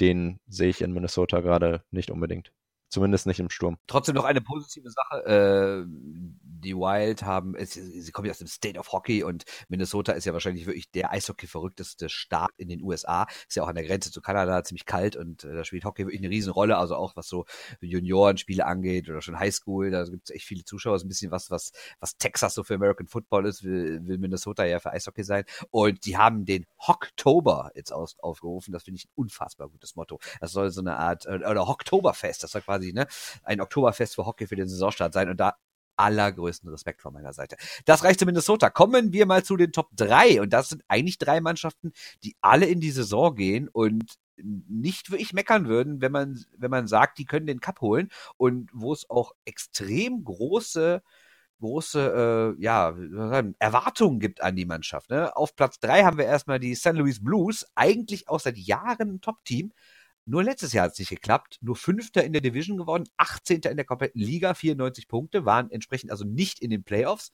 den sehe ich in Minnesota gerade nicht unbedingt. Zumindest nicht im Sturm. Trotzdem noch eine positive Sache. Äh, die Wild haben, es, sie kommen ja aus dem State of Hockey und Minnesota ist ja wahrscheinlich wirklich der Eishockey-verrückteste Staat in den USA. Ist ja auch an der Grenze zu Kanada ziemlich kalt und äh, da spielt Hockey wirklich eine Riesenrolle. Also auch was so Juniorenspiele angeht oder schon Highschool, da gibt es echt viele Zuschauer. Ist ein bisschen was, was, was Texas so für American Football ist, will, will Minnesota ja für Eishockey sein. Und die haben den Hocktober jetzt aus, aufgerufen. Das finde ich ein unfassbar gutes Motto. Das soll so eine Art, oder Hocktoberfest, das soll quasi quasi, ne, ein Oktoberfest für Hockey für den Saisonstart sein. Und da allergrößten Respekt von meiner Seite. Das reicht zu Minnesota. Kommen wir mal zu den Top 3. Und das sind eigentlich drei Mannschaften, die alle in die Saison gehen und nicht wirklich meckern würden, wenn man, wenn man sagt, die können den Cup holen und wo es auch extrem große große äh, ja, Erwartungen gibt an die Mannschaft. Ne? Auf Platz drei haben wir erstmal die St. Louis Blues, eigentlich auch seit Jahren ein Top-Team. Nur letztes Jahr hat es nicht geklappt. Nur Fünfter in der Division geworden, 18. in der kompletten Liga, 94 Punkte, waren entsprechend also nicht in den Playoffs.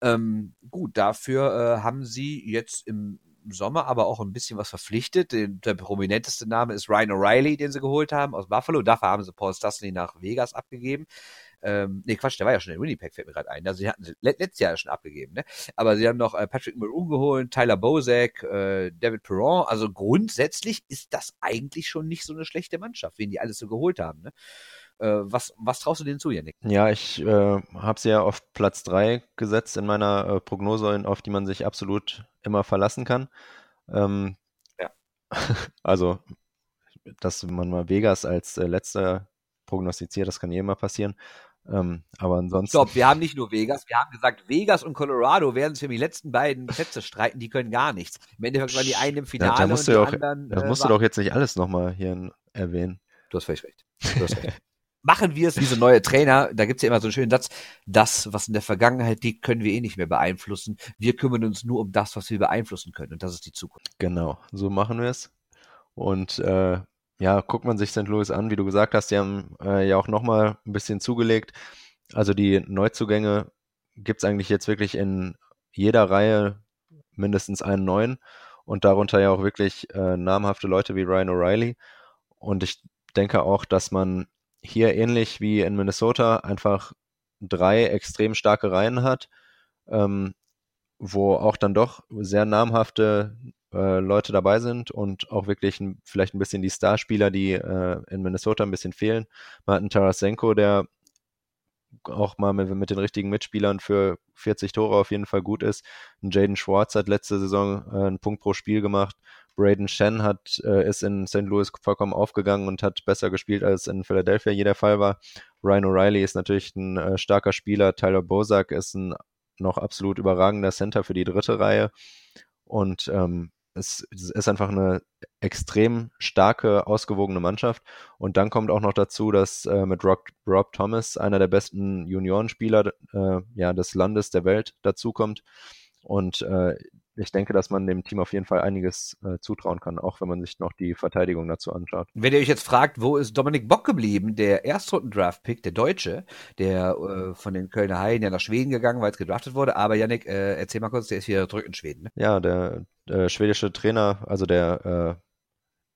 Ähm, gut, dafür äh, haben sie jetzt im Sommer aber auch ein bisschen was verpflichtet. Der prominenteste Name ist Ryan O'Reilly, den sie geholt haben aus Buffalo. Dafür haben sie Paul Stastny nach Vegas abgegeben. Ähm, nee, Quatsch, der war ja schon in Winnipeg, fällt mir gerade ein. Also, die hatten sie letztes Jahr schon abgegeben, ne? Aber sie haben noch äh, Patrick Maroon geholt, Tyler Bozak, äh, David Perron. Also grundsätzlich ist das eigentlich schon nicht so eine schlechte Mannschaft, wen die alles so geholt haben, ne? Äh, was, was traust du denen zu, Janik? Ja, ich äh, habe sie ja auf Platz 3 gesetzt in meiner äh, Prognose, auf die man sich absolut immer verlassen kann. Ähm, ja. Also, dass man mal Vegas als letzter prognostiziert, das kann eh immer passieren. Ähm, aber ansonsten. Stopp, wir haben nicht nur Vegas, wir haben gesagt, Vegas und Colorado werden sich für die letzten beiden Plätze streiten, die können gar nichts. Im Endeffekt waren die einen im Finale ja, da musst und du die auch, anderen. Das musst äh, du doch jetzt nicht alles nochmal hier erwähnen. Du hast völlig recht. Du hast recht. machen wir es wie so neue Trainer, da gibt's ja immer so einen schönen Satz, das, was in der Vergangenheit liegt, können wir eh nicht mehr beeinflussen. Wir kümmern uns nur um das, was wir beeinflussen können und das ist die Zukunft. Genau, so machen wir es. Und äh, ja, guckt man sich St. Louis an, wie du gesagt hast, die haben äh, ja auch nochmal ein bisschen zugelegt. Also die Neuzugänge gibt's eigentlich jetzt wirklich in jeder Reihe mindestens einen neuen und darunter ja auch wirklich äh, namhafte Leute wie Ryan O'Reilly. Und ich denke auch, dass man hier ähnlich wie in Minnesota einfach drei extrem starke Reihen hat, ähm, wo auch dann doch sehr namhafte äh, Leute dabei sind und auch wirklich ein, vielleicht ein bisschen die Starspieler, die äh, in Minnesota ein bisschen fehlen. Man hat einen Tarasenko, der auch mal mit, mit, den richtigen Mitspielern für 40 Tore auf jeden Fall gut ist. Ein Jaden Schwartz hat letzte Saison äh, einen Punkt pro Spiel gemacht. Braden Shen hat, äh, ist in St. Louis vollkommen aufgegangen und hat besser gespielt, als in Philadelphia jeder Fall war. Ryan O'Reilly ist natürlich ein äh, starker Spieler. Tyler Bozak ist ein noch absolut überragender Center für die dritte Reihe. Und ähm, es, es ist einfach eine extrem starke, ausgewogene Mannschaft. Und dann kommt auch noch dazu, dass äh, mit Rob, Rob, Thomas einer der besten Juniorenspieler äh, ja, des Landes, der Welt, dazukommt. Und äh, ich denke, dass man dem Team auf jeden Fall einiges äh, zutrauen kann, auch wenn man sich noch die Verteidigung dazu anschaut. Wenn ihr euch jetzt fragt, wo ist Dominik Bock geblieben, der Erstrunden-Draft-Pick, der Deutsche, der äh, von den Kölner Haien ja nach Schweden gegangen, weil es gedraftet wurde. Aber Yannick, äh, erzähl mal kurz, der ist wieder zurück in Schweden. Ne? Ja, der äh, schwedische Trainer, also der, äh,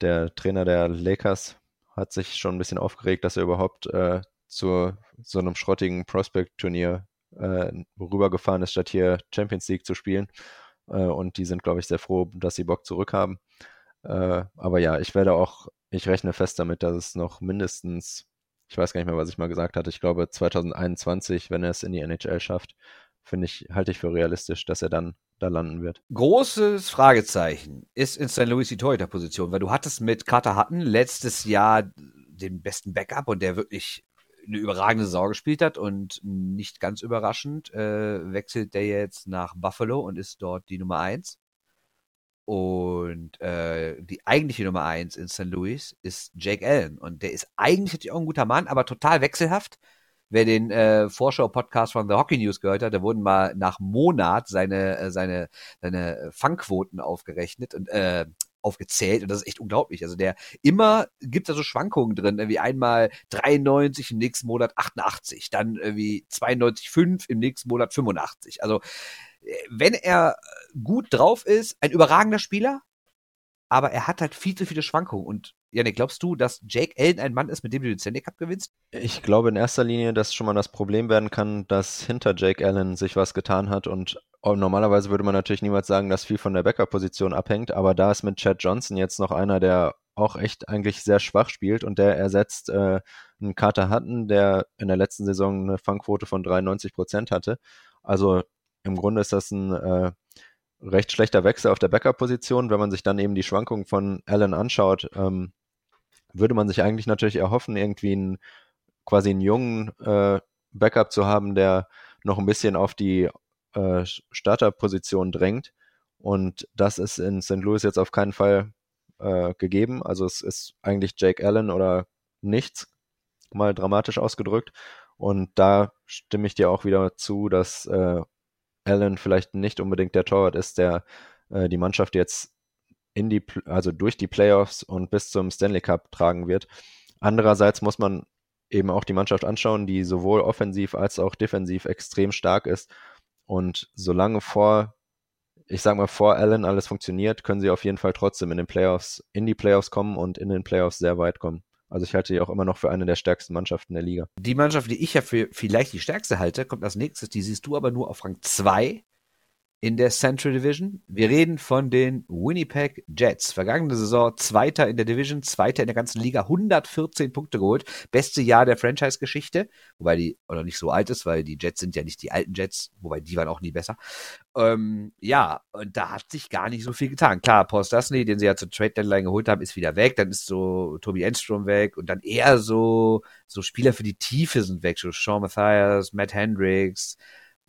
der Trainer der Lakers, hat sich schon ein bisschen aufgeregt, dass er überhaupt äh, zu so einem schrottigen Prospect-Turnier rübergefahren ist, statt hier Champions League zu spielen. Äh, und die sind, glaube ich, sehr froh, dass sie Bock zurückhaben. Äh, aber ja, ich werde auch, ich rechne fest damit, dass es noch mindestens, ich weiß gar nicht mehr, was ich mal gesagt hatte, ich glaube 2021, wenn er es in die NHL schafft, finde ich, halte ich für realistisch, dass er dann da landen wird. Großes Fragezeichen ist in St. Louis die Torhüter-Position, weil du hattest mit Carter Hutton letztes Jahr den besten Backup und der wirklich eine überragende Saison gespielt hat und nicht ganz überraschend äh, wechselt der jetzt nach Buffalo und ist dort die Nummer eins. Und äh, die eigentliche Nummer eins in St. Louis ist Jake Allen. Und der ist eigentlich natürlich auch ein guter Mann, aber total wechselhaft. Wer den äh, Vorschau-Podcast von The Hockey News gehört hat, da wurden mal nach Monat seine, äh, seine, seine Fangquoten aufgerechnet und äh, aufgezählt und das ist echt unglaublich. Also der immer gibt da so Schwankungen drin, wie einmal 93 im nächsten Monat 88, dann irgendwie 92,5 im nächsten Monat 85. Also äh, wenn er gut drauf ist, ein überragender Spieler, aber er hat halt viel zu viele Schwankungen. Und Janik, glaubst du, dass Jake Allen ein Mann ist, mit dem du den Stanley Cup gewinnst? Ich glaube in erster Linie, dass schon mal das Problem werden kann, dass hinter Jake Allen sich was getan hat und normalerweise würde man natürlich niemals sagen, dass viel von der Backup-Position abhängt, aber da ist mit Chad Johnson jetzt noch einer, der auch echt eigentlich sehr schwach spielt und der ersetzt äh, einen Carter Hutton, der in der letzten Saison eine Fangquote von 93 Prozent hatte. Also im Grunde ist das ein äh, recht schlechter Wechsel auf der Backup-Position. Wenn man sich dann eben die Schwankungen von Allen anschaut, ähm, würde man sich eigentlich natürlich erhoffen, irgendwie einen quasi einen jungen, äh, Backup zu haben, der noch ein bisschen auf die äh, Starterposition drängt. Und das ist in St. Louis jetzt auf keinen Fall äh, gegeben. Also es ist eigentlich Jake Allen oder nichts, mal dramatisch ausgedrückt. Und da stimme ich dir auch wieder zu, dass äh, Allen vielleicht nicht unbedingt der Torwart ist, der äh, die Mannschaft jetzt in die, also durch die Playoffs und bis zum Stanley Cup tragen wird. Andererseits muss man eben auch die Mannschaft anschauen, die sowohl offensiv als auch defensiv extrem stark ist. Und solange vor, ich sag mal, vor Allen alles funktioniert, können sie auf jeden Fall trotzdem in den Playoffs, in die Playoffs kommen und in den Playoffs sehr weit kommen. Also ich halte die auch immer noch für eine der stärksten Mannschaften der Liga. Die Mannschaft, die ich ja für vielleicht die stärkste halte, kommt als nächstes. Die siehst du aber nur auf Rang 2 in der Central Division. Wir reden von den Winnipeg Jets. Vergangene Saison Zweiter in der Division, Zweiter in der ganzen Liga, 114 Punkte geholt. Beste Jahr der Franchise-Geschichte, wobei die, oder nicht so alt ist, weil die Jets sind ja nicht die alten Jets, wobei die waren auch nie besser. Ähm, ja, und da hat sich gar nicht so viel getan. Klar, Paul Stasny, den sie ja zur Trade Deadline geholt haben, ist wieder weg. Dann ist so Toby Enstrom weg und dann eher so, so Spieler für die Tiefe sind weg. So Sean Mathias, Matt Hendricks,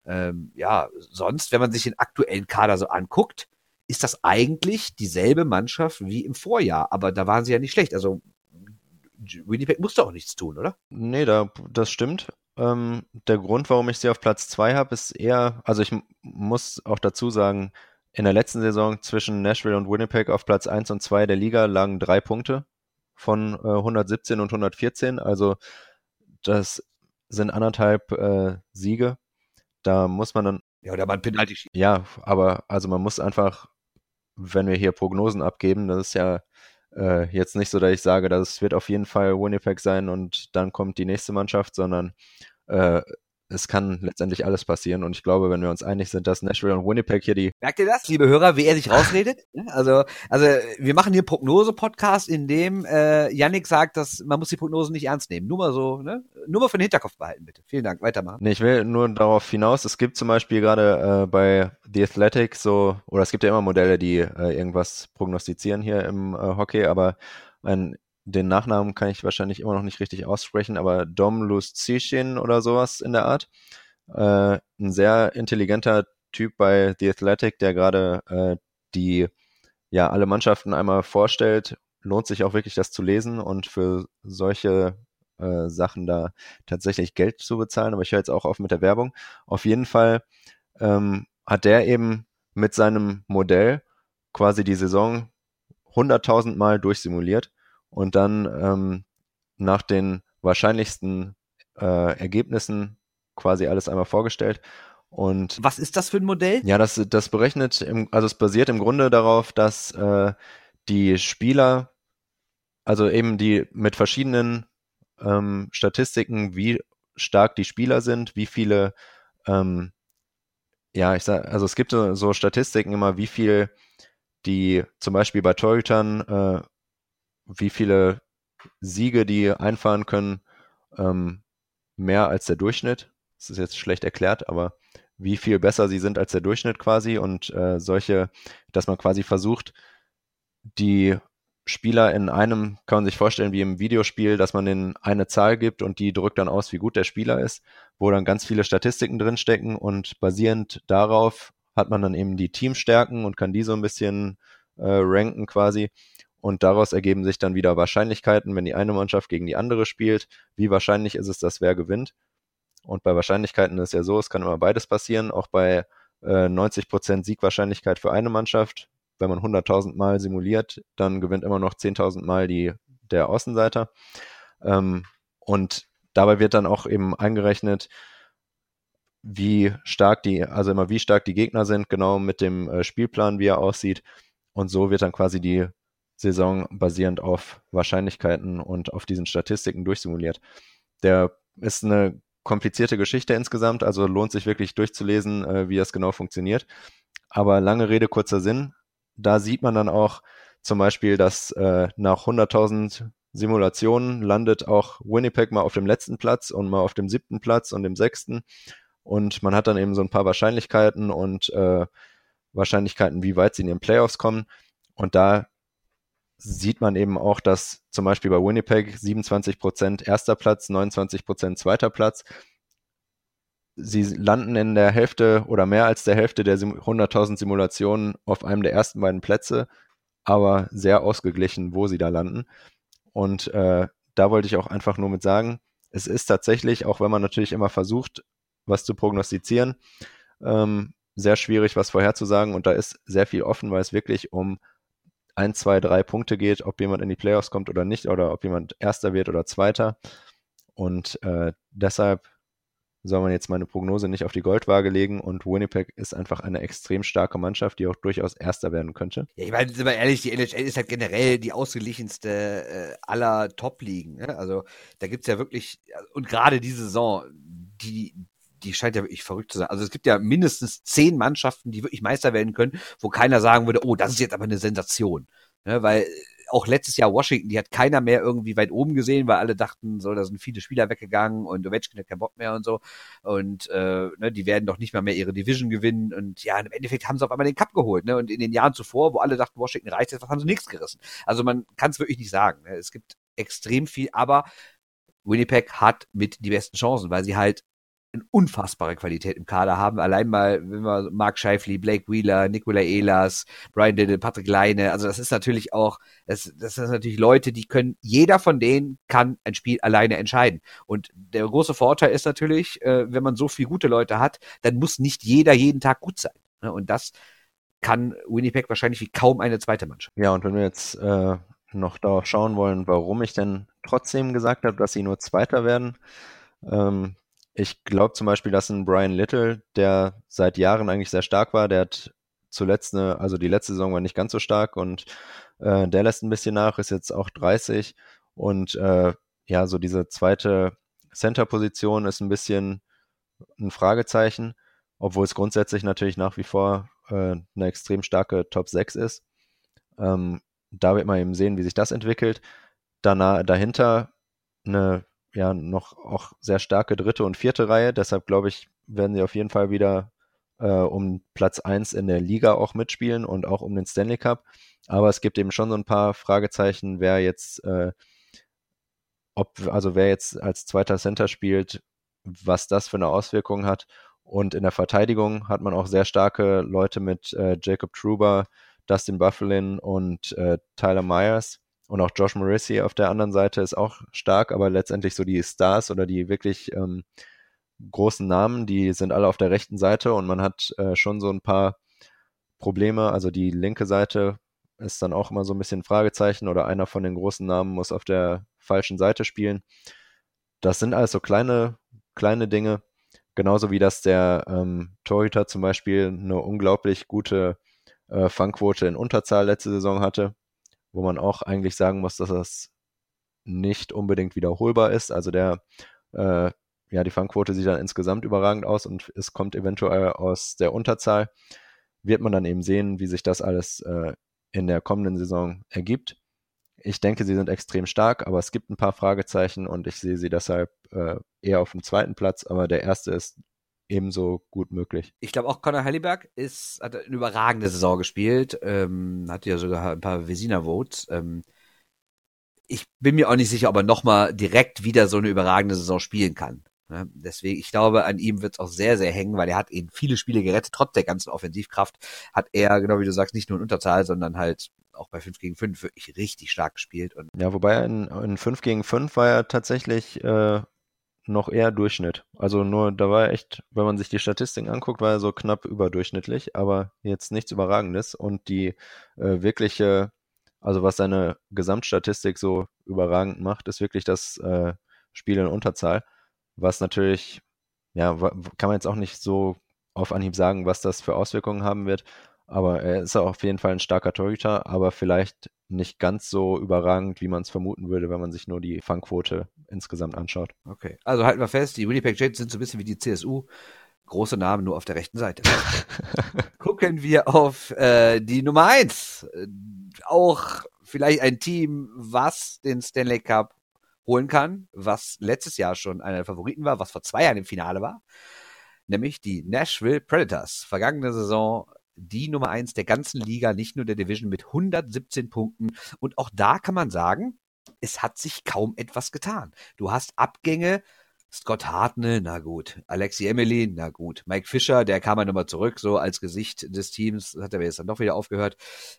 ähm, ja, sonst, wenn man sich den aktuellen Kader so anguckt, ist das eigentlich dieselbe Mannschaft wie im Vorjahr. Aber da waren sie ja nicht schlecht. Also Winnipeg musste auch nichts tun, oder? Nee, da, das stimmt. Ähm, der Grund, warum ich sie auf Platz 2 habe, ist eher, also ich muss auch dazu sagen, in der letzten Saison zwischen Nashville und Winnipeg auf Platz 1 und 2 der Liga lagen drei Punkte von äh, 117 und 114. Also das sind anderthalb äh, Siege. Da muss man dann. Ja, oder man Penalty schießt. Ja, aber also man muss einfach, wenn wir hier Prognosen abgeben, das ist ja äh, jetzt nicht so, dass ich sage, das wird auf jeden Fall Winnipeg sein und dann kommt die nächste Mannschaft, sondern äh, es kann letztendlich alles passieren. Und ich glaube, wenn wir uns einig sind, dass Nashville und Winnipeg hier die. Merkt ihr das, liebe Hörer, wie er sich rausredet? Also, also wir machen hier Prognose-Podcast, in dem äh, Yannick sagt, dass man muss die Prognosen nicht ernst nehmen. Nur mal so, ne? Nur mal für den Hinterkopf behalten, bitte. Vielen Dank. Weitermachen. Nee, ich will nur darauf hinaus, es gibt zum Beispiel gerade äh, bei The Athletic so, oder es gibt ja immer Modelle, die äh, irgendwas prognostizieren hier im äh, Hockey, aber ein den Nachnamen kann ich wahrscheinlich immer noch nicht richtig aussprechen, aber Dom Lustishin oder sowas in der Art. Äh, ein sehr intelligenter Typ bei The Athletic, der gerade äh, die ja alle Mannschaften einmal vorstellt. Lohnt sich auch wirklich, das zu lesen und für solche äh, Sachen da tatsächlich Geld zu bezahlen. Aber ich höre jetzt auch auf mit der Werbung. Auf jeden Fall ähm, hat der eben mit seinem Modell quasi die Saison 100.000 Mal durchsimuliert und dann ähm, nach den wahrscheinlichsten äh, Ergebnissen quasi alles einmal vorgestellt. Und was ist das für ein Modell? Ja, das, das berechnet, im, also es basiert im Grunde darauf, dass äh, die Spieler, also eben die mit verschiedenen ähm, Statistiken, wie stark die Spieler sind, wie viele, ähm, ja, ich sag, also es gibt so, so Statistiken immer, wie viel die zum Beispiel bei Torhütern äh, wie viele Siege die einfahren können, ähm, mehr als der Durchschnitt. Das ist jetzt schlecht erklärt, aber wie viel besser sie sind als der Durchschnitt quasi und äh, solche, dass man quasi versucht, die Spieler in einem, kann man sich vorstellen, wie im Videospiel, dass man denen eine Zahl gibt und die drückt dann aus, wie gut der Spieler ist, wo dann ganz viele Statistiken drinstecken und basierend darauf hat man dann eben die Teamstärken und kann die so ein bisschen äh, ranken quasi. Und daraus ergeben sich dann wieder Wahrscheinlichkeiten, wenn die eine Mannschaft gegen die andere spielt. Wie wahrscheinlich ist es, dass wer gewinnt? Und bei Wahrscheinlichkeiten ist ja so, es kann immer beides passieren. Auch bei äh, 90% Siegwahrscheinlichkeit für eine Mannschaft. Wenn man 100.000 Mal simuliert, dann gewinnt immer noch 10.000 Mal die, der Außenseiter. Ähm, und dabei wird dann auch eben eingerechnet, wie stark die, also immer wie stark die Gegner sind, genau mit dem äh, Spielplan, wie er aussieht. Und so wird dann quasi die Saison basierend auf Wahrscheinlichkeiten und auf diesen Statistiken durchsimuliert. Der ist eine komplizierte Geschichte insgesamt, also lohnt sich wirklich durchzulesen, äh, wie das genau funktioniert. Aber lange Rede, kurzer Sinn. Da sieht man dann auch zum Beispiel, dass äh, nach 100.000 Simulationen landet auch Winnipeg mal auf dem letzten Platz und mal auf dem siebten Platz und dem sechsten. Und man hat dann eben so ein paar Wahrscheinlichkeiten und äh, Wahrscheinlichkeiten, wie weit sie in den Playoffs kommen. Und da sieht man eben auch, dass zum Beispiel bei Winnipeg 27 Prozent erster Platz, 29 Prozent zweiter Platz. sie landen in der Hälfte oder mehr als der Hälfte der 100.000 Simulationen auf einem der ersten beiden Plätze, aber sehr ausgeglichen, wo sie da landen. Und äh, da wollte ich auch einfach nur mit sagen, es ist tatsächlich, auch wenn man natürlich immer versucht, was zu prognostizieren, ähm, sehr schwierig, was vorherzusagen. Und da ist sehr viel offen, weil es wirklich um ein, zwei, drei Punkte geht, ob jemand in die Playoffs kommt oder nicht, oder ob jemand Erster wird oder Zweiter. Und äh, deshalb soll man jetzt meine Prognose nicht auf die Goldwaage legen und Winnipeg ist einfach eine extrem starke Mannschaft, die auch durchaus Erster werden könnte. Ja, ich meine, sind wir ehrlich, die NHL ist halt generell die ausgeglichenste äh, aller Top-Ligen. Ne? Also da gibt es ja wirklich, und gerade diese Saison, die, die scheint ja wirklich verrückt zu sein. Also es gibt ja mindestens zehn Mannschaften, die wirklich Meister werden können, wo keiner sagen würde, oh, das ist jetzt aber eine Sensation. Ne? Weil auch letztes Jahr Washington, die hat keiner mehr irgendwie weit oben gesehen, weil alle dachten, so, da sind viele Spieler weggegangen und Ovechkin hat keinen Bock mehr und so. Und äh, ne, die werden doch nicht mal mehr ihre Division gewinnen. Und ja, im Endeffekt haben sie auf einmal den Cup geholt. Ne? Und in den Jahren zuvor, wo alle dachten, Washington reicht jetzt, haben sie nichts gerissen. Also man kann es wirklich nicht sagen. Ne? Es gibt extrem viel, aber Winnipeg hat mit die besten Chancen, weil sie halt eine unfassbare Qualität im Kader haben. Allein mal, wenn wir Mark Scheifly, Blake Wheeler, Nikola Ehlers, Brian Diddle, Patrick Leine, also das ist natürlich auch, das, das sind natürlich Leute, die können, jeder von denen kann ein Spiel alleine entscheiden. Und der große Vorteil ist natürlich, äh, wenn man so viele gute Leute hat, dann muss nicht jeder jeden Tag gut sein. Ne? Und das kann Winnipeg wahrscheinlich wie kaum eine zweite Mannschaft. Ja, und wenn wir jetzt äh, noch darauf schauen wollen, warum ich denn trotzdem gesagt habe, dass sie nur Zweiter werden, ähm, ich glaube zum Beispiel, dass ein Brian Little, der seit Jahren eigentlich sehr stark war, der hat zuletzt eine, also die letzte Saison war nicht ganz so stark und äh, der lässt ein bisschen nach, ist jetzt auch 30 und äh, ja, so diese zweite Center-Position ist ein bisschen ein Fragezeichen, obwohl es grundsätzlich natürlich nach wie vor äh, eine extrem starke Top 6 ist. Ähm, da wird man eben sehen, wie sich das entwickelt. Danach, dahinter eine ja noch auch sehr starke dritte und vierte Reihe. Deshalb glaube ich, werden sie auf jeden Fall wieder äh, um Platz 1 in der Liga auch mitspielen und auch um den Stanley Cup. Aber es gibt eben schon so ein paar Fragezeichen, wer jetzt, äh, ob, also wer jetzt als zweiter Center spielt, was das für eine Auswirkung hat. Und in der Verteidigung hat man auch sehr starke Leute mit äh, Jacob Truber, Dustin Bufflin und äh, Tyler Myers und auch Josh Morrissey auf der anderen Seite ist auch stark, aber letztendlich so die Stars oder die wirklich ähm, großen Namen, die sind alle auf der rechten Seite und man hat äh, schon so ein paar Probleme. Also die linke Seite ist dann auch immer so ein bisschen Fragezeichen oder einer von den großen Namen muss auf der falschen Seite spielen. Das sind alles so kleine, kleine Dinge. Genauso wie dass der ähm, Torhüter zum Beispiel eine unglaublich gute äh, Fangquote in Unterzahl letzte Saison hatte wo man auch eigentlich sagen muss, dass das nicht unbedingt wiederholbar ist. Also der, äh, ja, die Fangquote sieht dann insgesamt überragend aus und es kommt eventuell aus der Unterzahl. Wird man dann eben sehen, wie sich das alles äh, in der kommenden Saison ergibt. Ich denke, sie sind extrem stark, aber es gibt ein paar Fragezeichen und ich sehe sie deshalb äh, eher auf dem zweiten Platz, aber der erste ist ebenso gut möglich. Ich glaube auch Conor Halliberg ist, hat eine überragende Saison gespielt, ähm, hat ja sogar ein paar Vesina-Votes. Ähm, ich bin mir auch nicht sicher, ob er nochmal direkt wieder so eine überragende Saison spielen kann. Ne? Deswegen, ich glaube, an ihm wird es auch sehr, sehr hängen, weil er hat eben viele Spiele gerettet, trotz der ganzen Offensivkraft hat er, genau wie du sagst, nicht nur in Unterzahl, sondern halt auch bei 5 gegen 5 wirklich richtig stark gespielt. Und ja, wobei in, in 5 gegen 5 war er tatsächlich äh, noch eher Durchschnitt. Also nur, da war er echt, wenn man sich die Statistiken anguckt, war er so knapp überdurchschnittlich, aber jetzt nichts Überragendes. Und die äh, wirkliche, also was seine Gesamtstatistik so überragend macht, ist wirklich das äh, Spiel in Unterzahl, was natürlich, ja, kann man jetzt auch nicht so auf Anhieb sagen, was das für Auswirkungen haben wird. Aber er ist auf jeden Fall ein starker Torhüter, aber vielleicht nicht ganz so überragend, wie man es vermuten würde, wenn man sich nur die Fangquote insgesamt anschaut. Okay, also halten wir fest, die Winnipeg Jets sind so ein bisschen wie die CSU. Große Namen nur auf der rechten Seite. Gucken wir auf äh, die Nummer eins. Auch vielleicht ein Team, was den Stanley Cup holen kann, was letztes Jahr schon einer der Favoriten war, was vor zwei Jahren im Finale war, nämlich die Nashville Predators. Vergangene Saison die Nummer eins der ganzen Liga, nicht nur der Division mit 117 Punkten. Und auch da kann man sagen, es hat sich kaum etwas getan. Du hast Abgänge Scott Hartnell, na gut. Alexi Emily, na gut. Mike Fischer, der kam ja nochmal zurück, so als Gesicht des Teams, hat er jetzt dann doch wieder aufgehört.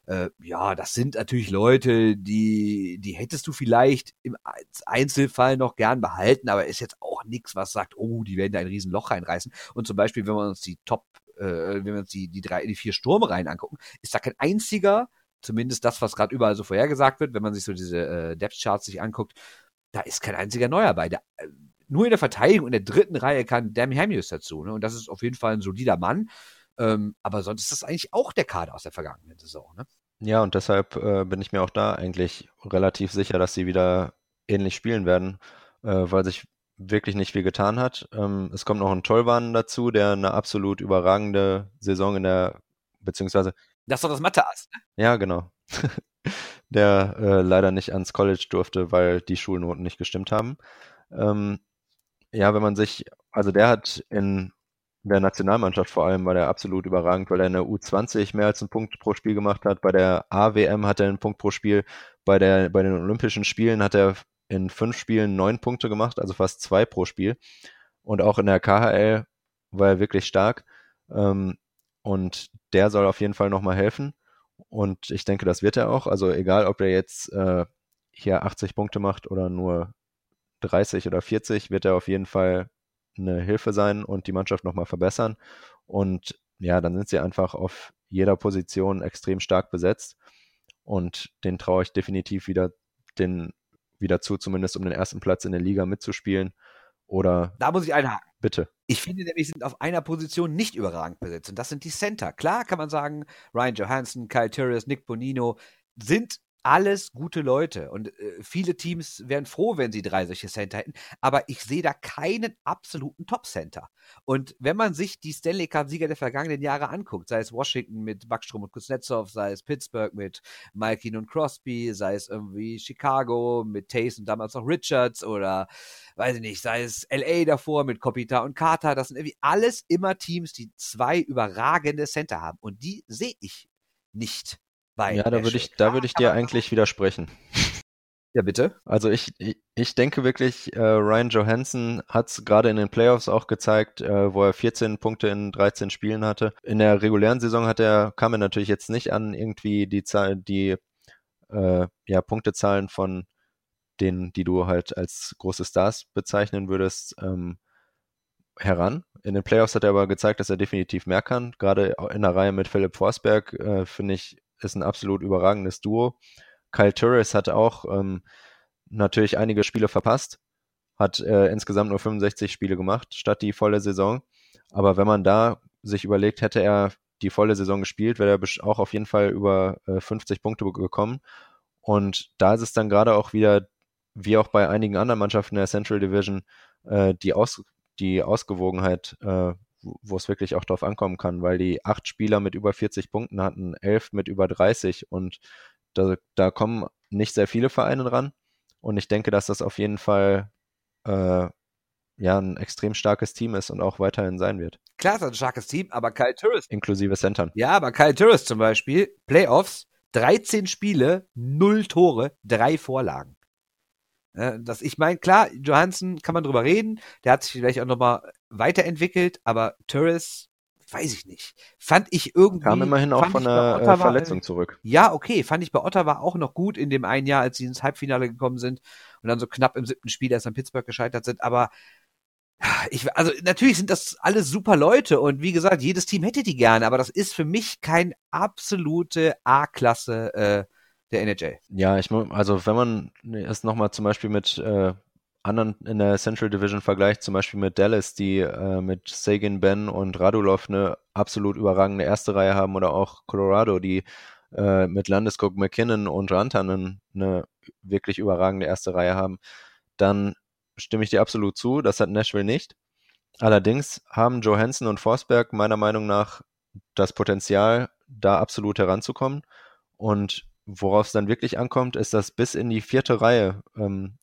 Äh, ja, das sind natürlich Leute, die, die hättest du vielleicht im Einzelfall noch gern behalten, aber ist jetzt auch nichts, was sagt, oh, die werden da ein Riesenloch reinreißen. Und zum Beispiel, wenn wir uns die Top, äh, wenn wir uns die, die drei, die vier Sturme rein angucken, ist da kein einziger, zumindest das, was gerade überall so vorhergesagt wird, wenn man sich so diese äh, Depth-Charts sich anguckt, da ist kein einziger Neuer bei. Der, äh, nur in der Verteidigung in der dritten Reihe kann Dam Hamius dazu. Ne? Und das ist auf jeden Fall ein solider Mann. Ähm, aber sonst ist das eigentlich auch der Kader aus der vergangenen Saison. Ne? Ja, und deshalb äh, bin ich mir auch da eigentlich relativ sicher, dass sie wieder ähnlich spielen werden, äh, weil sich wirklich nicht viel getan hat. Ähm, es kommt noch ein Tollwan dazu, der eine absolut überragende Saison in der, beziehungsweise. Das ist doch das Mathe-Ass, ne? Ja, genau. der äh, leider nicht ans College durfte, weil die Schulnoten nicht gestimmt haben. Ähm, ja, wenn man sich, also der hat in der Nationalmannschaft vor allem war der absolut überragend, weil er in der U20 mehr als einen Punkt pro Spiel gemacht hat. Bei der AWM hat er einen Punkt pro Spiel. Bei, der, bei den Olympischen Spielen hat er in fünf Spielen neun Punkte gemacht, also fast zwei pro Spiel. Und auch in der KHL war er wirklich stark. Ähm, und der soll auf jeden Fall nochmal helfen. Und ich denke, das wird er auch. Also egal, ob er jetzt äh, hier 80 Punkte macht oder nur 30 oder 40 wird er auf jeden Fall eine Hilfe sein und die Mannschaft nochmal verbessern. Und ja, dann sind sie einfach auf jeder Position extrem stark besetzt. Und den traue ich definitiv wieder, den wieder zu, zumindest um den ersten Platz in der Liga mitzuspielen. Oder. Da muss ich einhaken. Bitte. Ich finde nämlich, sind auf einer Position nicht überragend besetzt. Und das sind die Center. Klar kann man sagen, Ryan Johansson, Kyle Turris, Nick Bonino sind alles gute Leute und äh, viele Teams wären froh, wenn sie drei solche Center hätten, aber ich sehe da keinen absoluten Top-Center. Und wenn man sich die Stanley Cup-Sieger der vergangenen Jahre anguckt, sei es Washington mit Backstrom und Kuznetsov, sei es Pittsburgh mit Malkin und Crosby, sei es irgendwie Chicago mit Tays und damals noch Richards oder weiß ich nicht, sei es LA davor mit Kopita und Carter, das sind irgendwie alles immer Teams, die zwei überragende Center haben und die sehe ich nicht bei Ja, da würde ich, da würde ich dir eigentlich widersprechen. Ja, bitte. Also ich, ich, ich denke wirklich, äh, Ryan Johansson hat es gerade in den Playoffs auch gezeigt, äh, wo er 14 Punkte in 13 Spielen hatte. In der regulären Saison hat er, kam er natürlich jetzt nicht an irgendwie die Zahl, die äh, ja, Punktezahlen von denen, die du halt als große Stars bezeichnen würdest, ähm, heran. In den Playoffs hat er aber gezeigt, dass er definitiv mehr kann. Gerade in der Reihe mit Philipp Forsberg, äh, finde ich, ist ein absolut überragendes Duo. Kyle Turris hat auch ähm, natürlich einige Spiele verpasst, hat äh, insgesamt nur 65 Spiele gemacht, statt die volle Saison. Aber wenn man da sich überlegt, hätte er die volle Saison gespielt, wäre er auch auf jeden Fall über äh, 50 Punkte gekommen. Und da ist es dann gerade auch wieder, wie auch bei einigen anderen Mannschaften der Central Division, äh, die, Aus die Ausgewogenheit äh, wo es wirklich auch drauf ankommen kann, weil die acht Spieler mit über 40 Punkten hatten, elf mit über 30 und da, da kommen nicht sehr viele Vereine dran. Und ich denke, dass das auf jeden Fall äh, ja ein extrem starkes Team ist und auch weiterhin sein wird. Klar, es ist ein starkes Team, aber Kyle Turris. Inklusive Centern. Ja, aber Kyle Turris zum Beispiel, Playoffs, 13 Spiele, 0 Tore, 3 Vorlagen. Äh, das, ich meine, klar, Johansson kann man drüber reden, der hat sich vielleicht auch nochmal weiterentwickelt, aber Turris, weiß ich nicht. Fand ich irgendwie. Kam immerhin auch von einer äh, Verletzung zurück. Ja, okay, fand ich bei Ottawa auch noch gut in dem einen Jahr, als sie ins Halbfinale gekommen sind und dann so knapp im siebten Spiel erst an Pittsburgh gescheitert sind, aber ich, also natürlich sind das alles super Leute und wie gesagt, jedes Team hätte die gerne, aber das ist für mich kein absolute A-Klasse äh, der NHL. Ja, ich also wenn man es nochmal zum Beispiel mit äh, anderen in der Central Division vergleicht, zum Beispiel mit Dallas, die äh, mit Sagan Ben und Radulov eine absolut überragende erste Reihe haben oder auch Colorado, die äh, mit Landeskog, McKinnon und Rantanen eine wirklich überragende erste Reihe haben, dann stimme ich dir absolut zu. Das hat Nashville nicht. Allerdings haben Johansson und Forsberg meiner Meinung nach das Potenzial, da absolut heranzukommen. Und worauf es dann wirklich ankommt, ist, dass bis in die vierte Reihe ähm,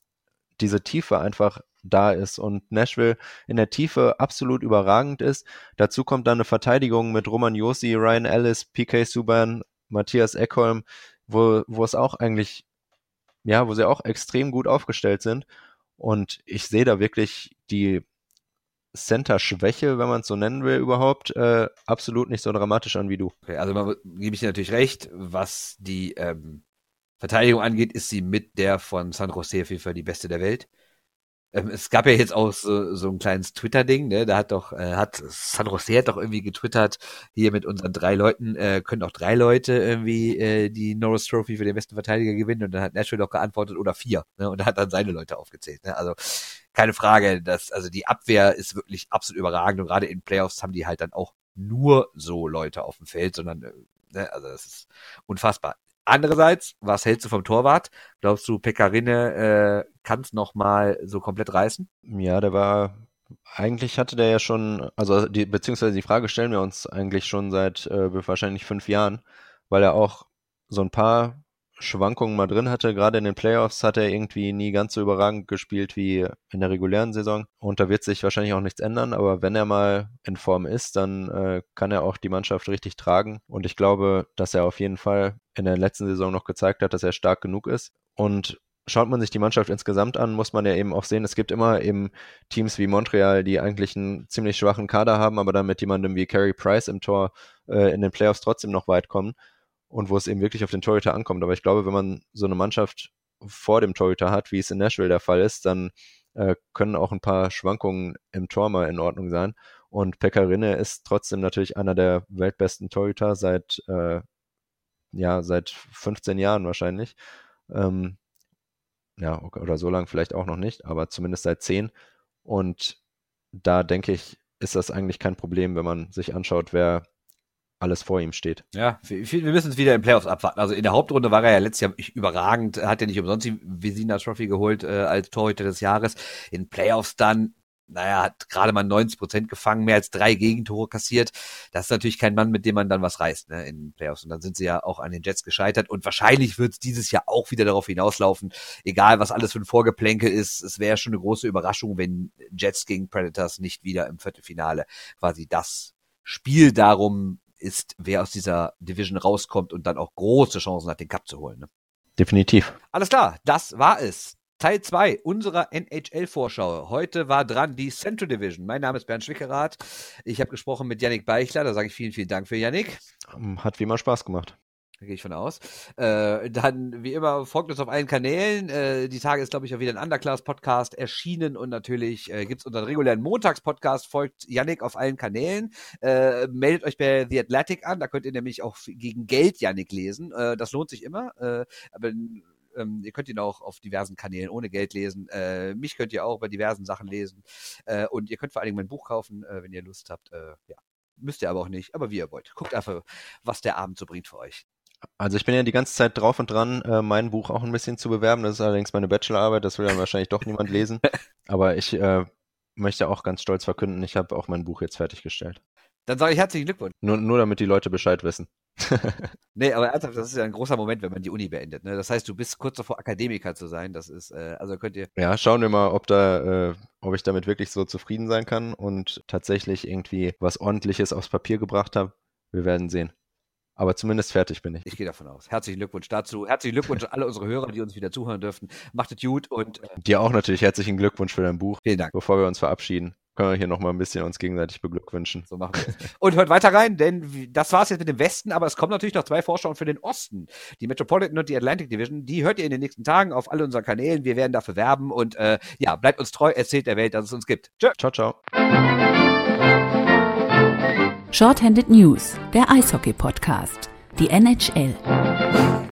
diese Tiefe einfach da ist und Nashville in der Tiefe absolut überragend ist. Dazu kommt dann eine Verteidigung mit Roman Josi, Ryan Ellis, PK Subban, Matthias Eckholm, wo, wo es auch eigentlich, ja, wo sie auch extrem gut aufgestellt sind. Und ich sehe da wirklich die Center-Schwäche, wenn man es so nennen will, überhaupt äh, absolut nicht so dramatisch an wie du. Okay, also gebe ich dir natürlich recht, was die ähm, Verteidigung angeht, ist sie mit der von San Jose auf jeden Fall die beste der Welt. Ähm, es gab ja jetzt auch so, so ein kleines Twitter-Ding, ne? Da hat doch, äh, hat San Jose hat doch irgendwie getwittert, hier mit unseren drei Leuten, äh, können auch drei Leute irgendwie äh, die Norris Trophy für den besten Verteidiger gewinnen und dann hat Nashville doch geantwortet, oder vier, ne? Und er hat dann seine Leute aufgezählt. Ne? Also keine Frage, dass, also die Abwehr ist wirklich absolut überragend und gerade in Playoffs haben die halt dann auch nur so Leute auf dem Feld, sondern äh, ne, also das ist unfassbar. Andererseits, was hältst du vom Torwart? Glaubst du, Pekarine äh, kann es nochmal so komplett reißen? Ja, der war, eigentlich hatte der ja schon, also die, beziehungsweise die Frage stellen wir uns eigentlich schon seit äh, wahrscheinlich fünf Jahren, weil er auch so ein paar Schwankungen mal drin hatte. Gerade in den Playoffs hat er irgendwie nie ganz so überragend gespielt wie in der regulären Saison. Und da wird sich wahrscheinlich auch nichts ändern. Aber wenn er mal in Form ist, dann äh, kann er auch die Mannschaft richtig tragen. Und ich glaube, dass er auf jeden Fall in der letzten Saison noch gezeigt hat, dass er stark genug ist. Und schaut man sich die Mannschaft insgesamt an, muss man ja eben auch sehen, es gibt immer eben Teams wie Montreal, die eigentlich einen ziemlich schwachen Kader haben, aber dann mit jemandem wie Carey Price im Tor äh, in den Playoffs trotzdem noch weit kommen und wo es eben wirklich auf den Torhüter ankommt. Aber ich glaube, wenn man so eine Mannschaft vor dem Torhüter hat, wie es in Nashville der Fall ist, dann äh, können auch ein paar Schwankungen im Tor mal in Ordnung sein. Und Pekarinne ist trotzdem natürlich einer der weltbesten Torhüter seit, äh, ja, seit 15 Jahren wahrscheinlich. Ähm, ja, oder so lang vielleicht auch noch nicht, aber zumindest seit 10. Und da denke ich, ist das eigentlich kein Problem, wenn man sich anschaut, wer alles vor ihm steht. Ja, wir müssen es wieder in Playoffs abwarten. Also in der Hauptrunde war er ja letztes Jahr überragend, hat ja nicht umsonst die Visina Trophy geholt äh, als Torhüter des Jahres. In Playoffs dann naja, hat gerade mal 90 Prozent gefangen, mehr als drei Gegentore kassiert. Das ist natürlich kein Mann, mit dem man dann was reißt ne, in Playoffs. Und dann sind sie ja auch an den Jets gescheitert. Und wahrscheinlich wird es dieses Jahr auch wieder darauf hinauslaufen, egal was alles für ein Vorgeplänkel ist. Es wäre schon eine große Überraschung, wenn Jets gegen Predators nicht wieder im Viertelfinale quasi das Spiel darum ist, wer aus dieser Division rauskommt und dann auch große Chancen hat, den Cup zu holen. Ne? Definitiv. Alles klar, das war es. Teil 2 unserer NHL-Vorschau. Heute war dran die Central Division. Mein Name ist Bernd Schwickerath. Ich habe gesprochen mit Yannick Beichler. Da sage ich vielen, vielen Dank für Yannick. Hat wie immer Spaß gemacht. Da gehe ich von aus. Äh, dann, wie immer, folgt uns auf allen Kanälen. Äh, die Tage ist, glaube ich, auch wieder ein Underclass-Podcast erschienen und natürlich äh, gibt es unseren regulären Montags-Podcast. Folgt Yannick auf allen Kanälen. Äh, meldet euch bei The Athletic an. Da könnt ihr nämlich auch gegen Geld Yannick lesen. Äh, das lohnt sich immer. Äh, aber ähm, ihr könnt ihn auch auf diversen Kanälen ohne Geld lesen. Äh, mich könnt ihr auch bei diversen Sachen lesen. Äh, und ihr könnt vor allen Dingen mein Buch kaufen, äh, wenn ihr Lust habt. Äh, ja. Müsst ihr aber auch nicht, aber wie ihr wollt. Guckt einfach, was der Abend so bringt für euch. Also ich bin ja die ganze Zeit drauf und dran, äh, mein Buch auch ein bisschen zu bewerben. Das ist allerdings meine Bachelorarbeit, das will dann wahrscheinlich doch niemand lesen. Aber ich äh, möchte auch ganz stolz verkünden, ich habe auch mein Buch jetzt fertiggestellt. Dann sage ich herzlichen Glückwunsch. Nur, nur damit die Leute Bescheid wissen. nee, aber ernsthaft, das ist ja ein großer Moment, wenn man die Uni beendet. Ne? Das heißt, du bist kurz davor, Akademiker zu sein. Das ist, äh, also könnt ihr. Ja, schauen wir mal, ob da, äh, ob ich damit wirklich so zufrieden sein kann und tatsächlich irgendwie was ordentliches aufs Papier gebracht habe. Wir werden sehen. Aber zumindest fertig bin ich. Ich gehe davon aus. Herzlichen Glückwunsch dazu. Herzlichen Glückwunsch an alle unsere Hörer, die uns wieder zuhören dürften. Macht es gut und. Äh, Dir auch natürlich herzlichen Glückwunsch für dein Buch. Vielen Dank. Bevor wir uns verabschieden, können wir hier nochmal ein bisschen uns gegenseitig beglückwünschen. So machen wir es. Und hört weiter rein, denn das war es jetzt mit dem Westen, aber es kommen natürlich noch zwei Vorschauen für den Osten. Die Metropolitan und die Atlantic Division, die hört ihr in den nächsten Tagen auf all unseren Kanälen. Wir werden dafür werben und äh, ja, bleibt uns treu, erzählt der Welt, dass es uns gibt. Tschö. Ciao, ciao. Shorthanded News, der Eishockey-Podcast. Die NHL.